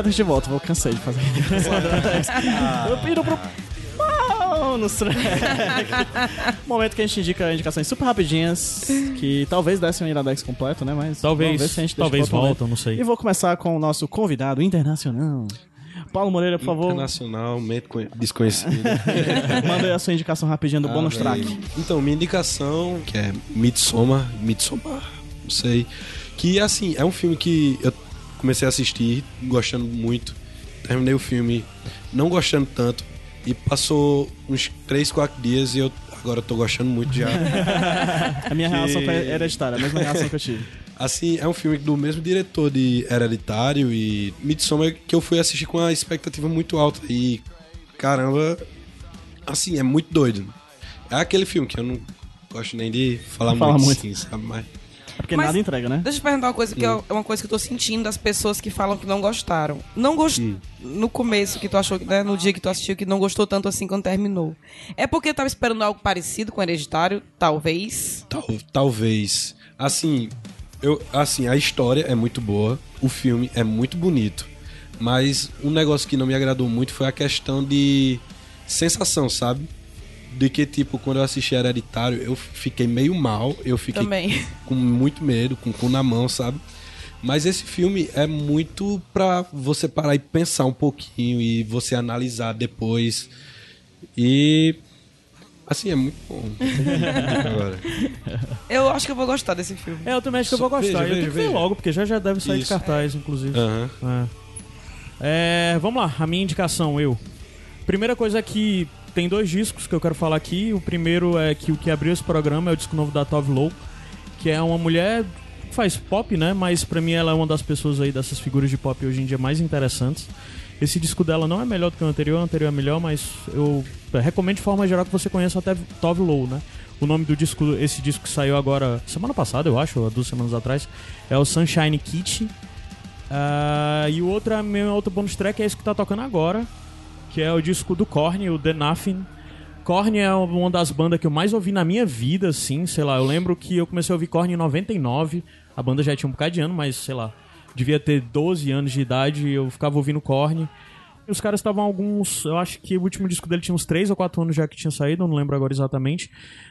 Iradex de volta, vou cansei de fazer Iradex. Eu pido pro bônus track. Momento que a gente indica indicações super rapidinhas, que talvez dessem um Iradex completo, né? Mas Talvez, vamos ver se a gente deixa talvez voltam, não sei. E vou começar com o nosso convidado internacional. Paulo Moreira, por favor, Internacionalmente conhe- desconhecido. manda aí a sua indicação rapidinha do Ah, bônus velho. track. Então, minha indicação, que é Midsommar, Midsommar, não sei. Que, assim, é um filme que eu comecei a assistir, gostando muito. Terminei o filme não gostando tanto. E passou uns 3, 4 dias e eu agora tô gostando muito já. A minha Que- reação foi hereditária, a mesma reação que eu tive. Assim, é um filme do mesmo diretor de Hereditário e Midsommar que eu fui assistir com uma expectativa muito alta. E, caramba, assim, é muito doido. É aquele filme que eu não gosto nem de falar Fala muito, muito. assim, sabe? Mas Porque Mas- nada entrega, né? Deixa eu te perguntar uma coisa, que é uma coisa que eu tô sentindo das pessoas que falam que não gostaram. Não gostou no começo que tu achou, né, no dia que tu assistiu, que não gostou tanto assim quando terminou. É porque tava esperando algo parecido com Hereditário, talvez. Tal- talvez. Assim, eu, assim, a história é muito boa, o filme é muito bonito, mas um negócio que não me agradou muito foi a questão de sensação, sabe? De que, tipo, quando eu assisti Hereditário, eu fiquei meio mal, eu fiquei Também. com muito medo, com o cu na mão, sabe? Mas esse filme é muito pra você parar e pensar um pouquinho e você analisar depois. E Assim, é muito bom. Agora. Eu acho que eu vou gostar desse filme. É, eu também acho que eu vou gostar. veja, eu tenho veja, que ver veja. logo, porque já já deve sair de Isso. cartaz, inclusive. Aham. É. É, vamos lá, a minha indicação, eu. Primeira coisa é que tem dois discos que eu quero falar aqui. O primeiro é que o que abriu esse programa é o disco novo da Tove Lo, que é uma mulher que faz pop, né? Mas pra mim ela é uma das pessoas aí dessas figuras de pop hoje em dia mais interessantes. Esse disco dela não é melhor do que o anterior, o anterior é melhor, mas eu recomendo de forma geral que você conheça até Tove Lo, né? O nome do disco, esse disco que saiu agora, semana passada, eu acho, ou duas semanas atrás, é o Sunshine Kitty. Ah, e o outro, meu outro bonus track é esse que tá tocando agora, que é o disco do Korn, o The Nothing. Korn é uma das bandas que eu mais ouvi na minha vida, assim, sei lá. Eu lembro que eu comecei a ouvir Korn em 99. A banda já tinha um bocado de ano, mas sei lá. Devia ter 12 anos de idade e eu ficava ouvindo Korn. E os caras estavam alguns. Eu acho que o último disco dele tinha uns 3 ou 4 anos já que tinha saído, não lembro agora exatamente.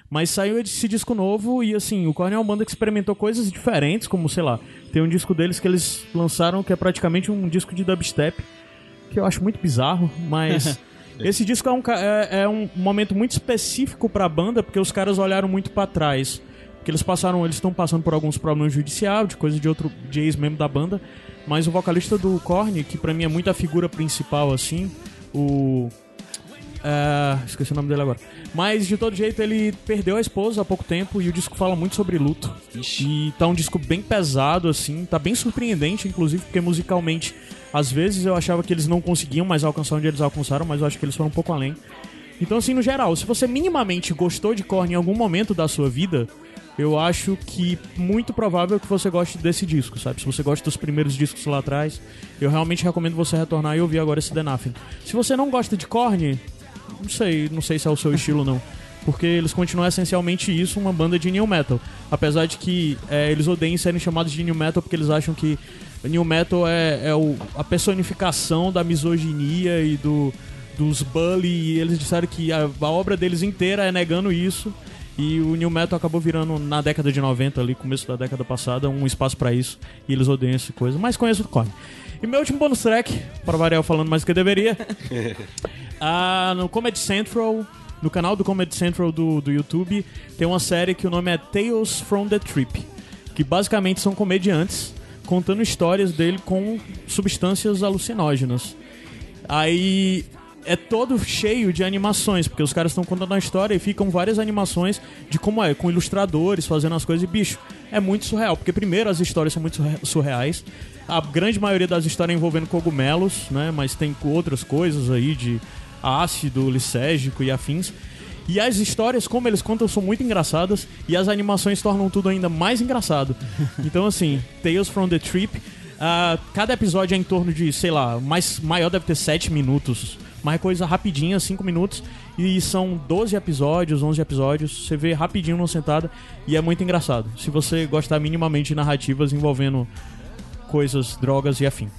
Mas saiu esse disco novo e assim, o Korn é uma banda que experimentou coisas diferentes, como sei lá. Tem um disco deles que eles lançaram que é praticamente um disco de dubstep, que eu acho muito bizarro, mas. Esse disco é um, é, é um momento muito específico pra banda, porque os caras olharam muito pra trás. Porque eles passaram, eles estão passando por alguns problemas judiciais, de coisa de outro de ex-membro da banda. Mas o vocalista do Korn, que pra mim é muito a figura principal, assim, o. É, esqueci o nome dele agora. Mas de todo jeito ele perdeu a esposa há pouco tempo e o disco fala muito sobre luto. E tá um disco bem pesado, assim, tá bem surpreendente, inclusive, porque musicalmente, às vezes eu achava que eles não conseguiam mais alcançar onde eles alcançaram, mas eu acho que eles foram um pouco além. Então, assim, no geral, se você minimamente gostou de Korn em algum momento da sua vida, eu acho que muito provável que você goste desse disco, sabe? Se você gosta dos primeiros discos lá atrás, eu realmente recomendo você retornar e ouvir agora esse The Nothing. Se você não gosta de Korn, não sei, não sei se é o seu estilo não. Porque eles continuam essencialmente isso, uma banda de new metal. Apesar de que é, eles odeiem serem chamados de new metal porque eles acham que new metal é, é o- a personificação da misoginia e do, dos bully. E eles disseram que a, a obra deles inteira é negando isso. E o new metal acabou virando, na década de 90, ali, começo da década passada, um espaço pra isso. E eles odeiam essa coisa. Mas conheço o Korn. E meu último bonus track, para variar falando mais do que eu deveria, ah, no Comedy Central, no canal do Comedy Central do, do YouTube, tem uma série que o nome é Tales from the Trip, que basicamente são comediantes contando histórias dele com substâncias alucinógenas. Aí é todo cheio de animações, porque os caras estão contando a história e ficam várias animações de como é, com ilustradores fazendo as coisas e bicho, é muito surreal, porque primeiro as histórias são muito surre- surreais. A grande maioria das histórias é envolvendo cogumelos, né, mas tem outras coisas aí de ácido lisérgico e afins. E as histórias, como eles contam, são muito engraçadas e as animações tornam tudo ainda mais engraçado. Então, assim, Tales from the Trip. ah, cada episódio é em torno de, sei lá, mais maior deve ter 7 minutos. Mas é coisa rapidinha, 5 minutos. E são 12 episódios, 11 episódios. Você vê rapidinho numa sentada e é muito engraçado. Se você gostar minimamente de narrativas envolvendo coisas, drogas e afim.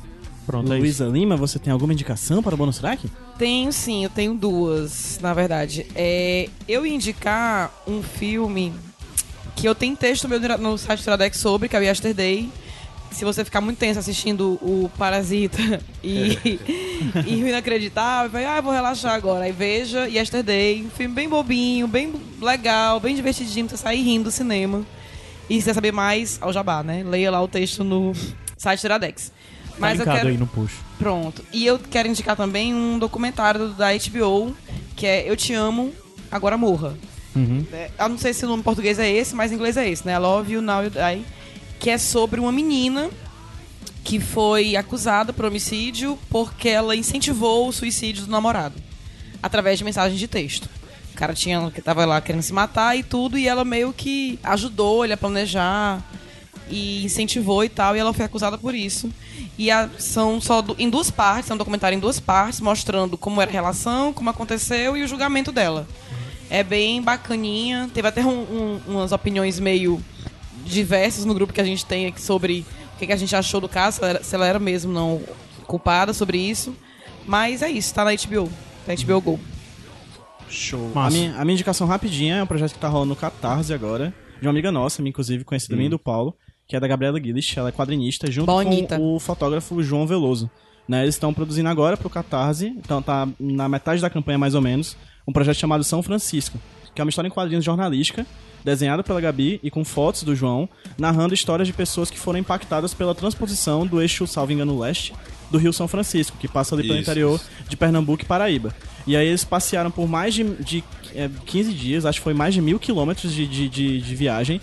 Pronto, é isso. Luísa Lima, você tem alguma indicação para o bonus track? Tenho sim, eu tenho duas, na verdade. É, eu ia indicar um filme que eu tenho texto meu no site do Tradex sobre, que é o Yesterday. Se você ficar muito tenso assistindo o Parasita e, e o Inacreditável, vai, ah, eu vou relaxar agora. Aí veja Yesterday, um filme bem bobinho, bem legal, bem divertidinho, pra você sair rindo do cinema. E se você saber mais, ao jabá, né? Leia lá o texto no site do Tradex. Tá Mas eu linkado quero... aí no push. Pronto. E eu quero indicar também um documentário da HBO, que é Eu Te Amo, Agora Morra. Uhum. É, eu não sei se o nome em português é esse, mas em inglês é esse, né? I Love You, Now You Die. Que é sobre uma menina que foi acusada por homicídio porque ela incentivou o suicídio do namorado. Através de mensagens de texto. O cara tinha, que tava lá querendo se matar e tudo, e ela meio que ajudou ele a planejar e incentivou e tal, e ela foi acusada por isso. E a- são só du- em duas partes, é um documentário em duas partes, mostrando como era a relação, como aconteceu e o julgamento dela. É bem bacaninha. Teve até um- um- umas opiniões meio diversas no grupo que a gente tem aqui sobre o que, que a gente achou do caso, se ela, era, se ela era mesmo não culpada sobre isso. Mas é isso, tá na HBO. Na HBO Go. Show. A minha, a minha indicação rapidinha é um projeto que tá rolando no Catarse agora, de uma amiga nossa, minha, inclusive, conhecida bem do Paulo, que é da Gabriela Guilherme, ela é quadrinista, junto Bonita. com o fotógrafo João Veloso. Né, eles estão produzindo agora pro Catarse, então tá na metade da campanha mais ou menos, um projeto chamado São Francisco, que é uma história em quadrinhos jornalística, desenhada pela Gabi e com fotos do João, narrando histórias de pessoas que foram impactadas pela transposição do eixo, salvo engano, leste do Rio São Francisco, que passa ali pelo Isso, interior isso. de Pernambuco e Paraíba. E aí eles passearam por mais de, de é, 15 dias, acho que foi mais de mil quilômetros de, de, de, de viagem,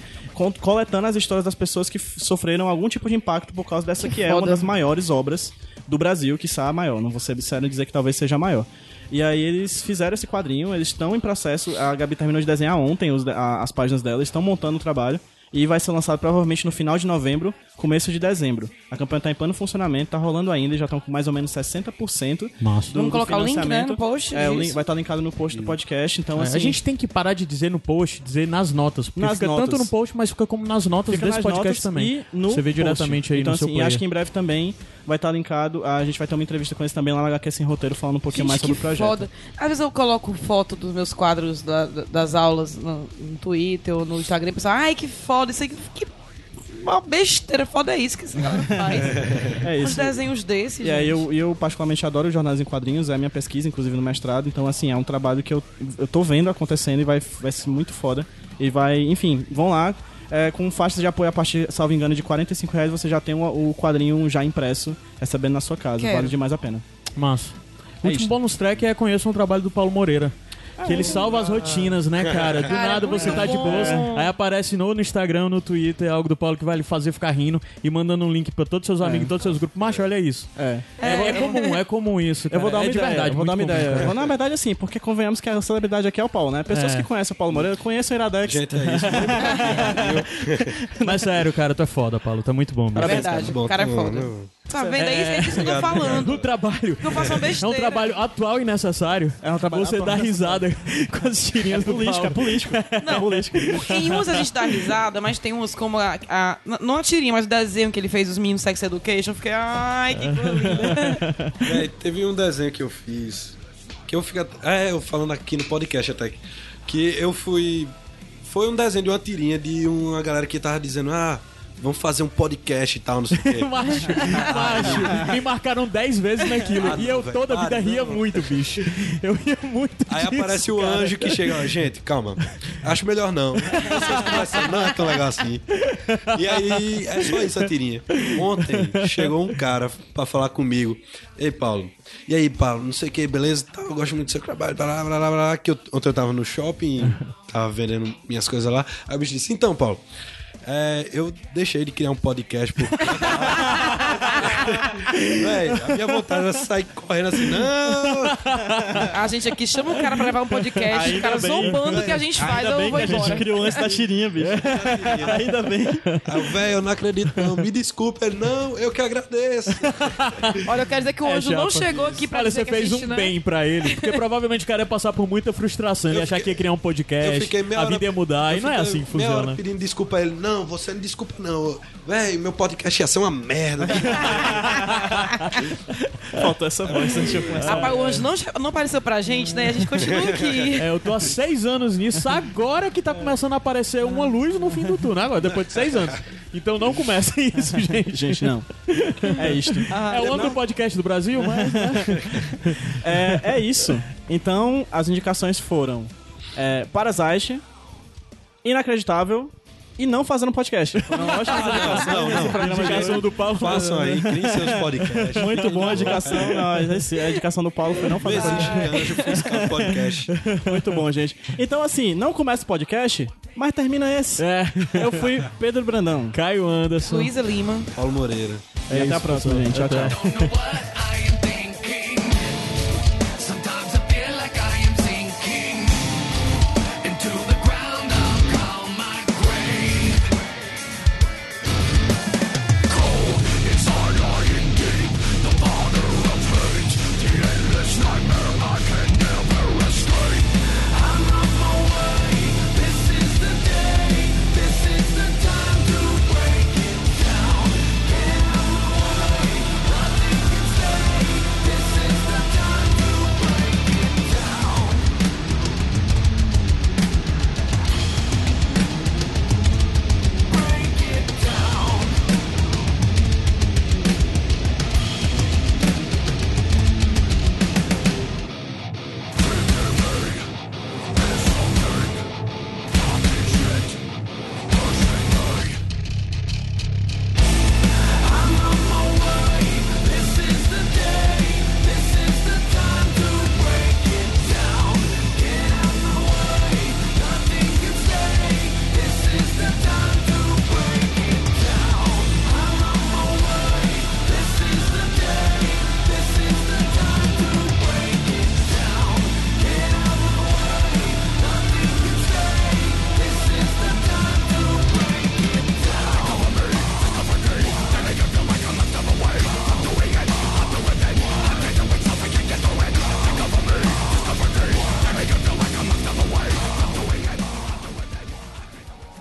coletando as histórias das pessoas que sofreram algum tipo de impacto por causa dessa que, Que é uma das maiores obras do Brasil, que a maior. Não vou ser sério em dizer que talvez seja a maior. E aí eles fizeram esse quadrinho, eles estão em processo. A Gabi terminou de desenhar ontem os- a- as páginas dela, eles estão montando o trabalho. E vai ser lançado provavelmente no final de novembro, começo de dezembro. A campanha tá em plano funcionamento, tá rolando ainda, já estão com mais ou menos 60% Massa. do, Vamos do colocar o link, né, no post É, o disso. link vai estar linkado no post do podcast, então É, assim... a gente tem que parar de dizer no post, dizer nas notas. Porque Nas fica notas. tanto no post, mas fica como nas notas fica desse nas podcast notas também. e no Você vê post. diretamente aí então, no seu assim, e player. acho que em breve também vai estar linkado. A gente vai ter uma entrevista com eles também lá na HQ Sem Roteiro, falando um pouquinho Gente, mais sobre o projeto. Foda. Às vezes eu coloco foto dos meus quadros da- da- das aulas no, no Twitter ou no Instagram e pessoal, ai que foda, isso aí que uma besteira, foda é isso que essa galera faz. É Uns isso. desenhos desses. E aí eu, eu particularmente adoro jornais em quadrinhos, é a minha pesquisa, inclusive no mestrado, então assim, é um trabalho que eu, eu tô vendo acontecendo e vai, vai ser muito foda. E vai, enfim, vão lá. É, com faixas de apoio a partir, salvo engano, de 45 reais, você já tem o, o quadrinho já impresso, recebendo na sua casa. Quero. Vale demais a pena. Massa. O É último isso. bônus track é conheçam o trabalho do Paulo Moreira. Que ele salva as rotinas, né, cara? Do Cara, nada você muito tá de bom. boas, aí aparece no, no Instagram, no Twitter, algo do Paulo que vai lhe fazer ficar rindo e mandando um link pra todos seus amigos, todos seus grupos. Macho, olha isso. É. É, é comum, é comum isso. Eu vou cara. dar uma é de ideia, verdade, eu vou dar uma muito comum, ideia. cara. Mas, Na verdade, assim, porque convenhamos que a celebridade aqui é o Paulo, né? Pessoas É. que conhecem o Paulo Moreira conhecem o Iradex. Gente, é isso. Mas sério, cara, tu é foda, Paulo. Tu é muito bom, É mesmo. verdade, o cara é foda. Tá vendo? É isso, é isso que eu tô No falando. trabalho. Eu faço uma É um besteira. trabalho atual e necessário. É um trabalho Você dá risada com as tirinhas do política, Paulo. político. Não, político. Em umas a gente dá risada, mas tem umas como a, a- Não a tirinha, mas o desenho que ele fez, os meninos Sex Education. Eu fiquei, ai, que coisa linda. Véi, teve um desenho que eu fiz. Que eu fico. É, eu falando aqui no podcast até. que- Que eu fui. Foi um desenho de uma tirinha de uma galera que tava dizendo, ah, vamos fazer um podcast e tal, não sei o quê. Macho, macho, me marcaram 10 vezes naquilo. Ah, e eu toda a vida Ah, ria não. muito, bicho. Eu ria muito. Aí disso, aparece o cara. anjo que chega, ó, gente, calma. Acho melhor não. Vocês não é tão legal assim. E aí, é só isso a tirinha. Ontem chegou um cara pra falar comigo. Ei, Paulo. E aí, Paulo, não sei o que, beleza? Tá, Eu gosto muito do seu trabalho, blá, blá, blá, blá. Que eu, ontem eu tava no shopping, tava vendendo minhas coisas lá. Aí o bicho disse, então, Paulo, é, eu deixei de criar um podcast por Véi, a minha vontade era sair correndo assim, não, A gente aqui chama o cara pra levar um podcast, o cara Ainda bem. zombando o que a gente faz, Ainda eu bem vou que a gente embora. criou antes da tirinha, bicho. Ainda bem. Aí, velho, eu não acredito, não. Me desculpa. Ele, não, eu que agradeço. Olha, eu quero dizer que o É, anjo não chapa. chegou aqui pra Olha, dizer você que fez um né? bem pra ele. Porque provavelmente o cara ia passar por muita frustração. Ele ia Eu achar fiquei- que ia criar um podcast, a hora- vida ia mudar. eu E não é fiquei assim que meia hora funciona. pedindo desculpa a ele. Não, você não desculpa, não. Velho, meu podcast ia ser uma merda. Faltou essa voz, deixa eu começar. Rapaz, o anjo não, não apareceu pra gente, né? A gente continua aqui. É, eu tô há seis anos nisso, agora que tá começando a aparecer uma luz no fim do túnel, agora, depois de seis anos. Então não comecem isso, gente. Gente, não. É isto. É o ano do podcast do Brasil, mas. né? É, é isso. Então, as indicações foram é, Parasite, Inacreditável e não fazendo podcast. Foram ótimas indicações não, nesse não. programa de Indicação do Paulo. Façam aí, criem seus podcasts. Muito bom a indicação. Não, a indicação do Paulo foi não Não fazer existe anjo fiscal podcast. Muito bom, gente. Então, assim, não começa o podcast, mas termina esse. É, Eu fui Pedro Brandão. Caio Anderson. Luísa Lima. Paulo Moreira. e até a próxima, gente. Tchau, tchau.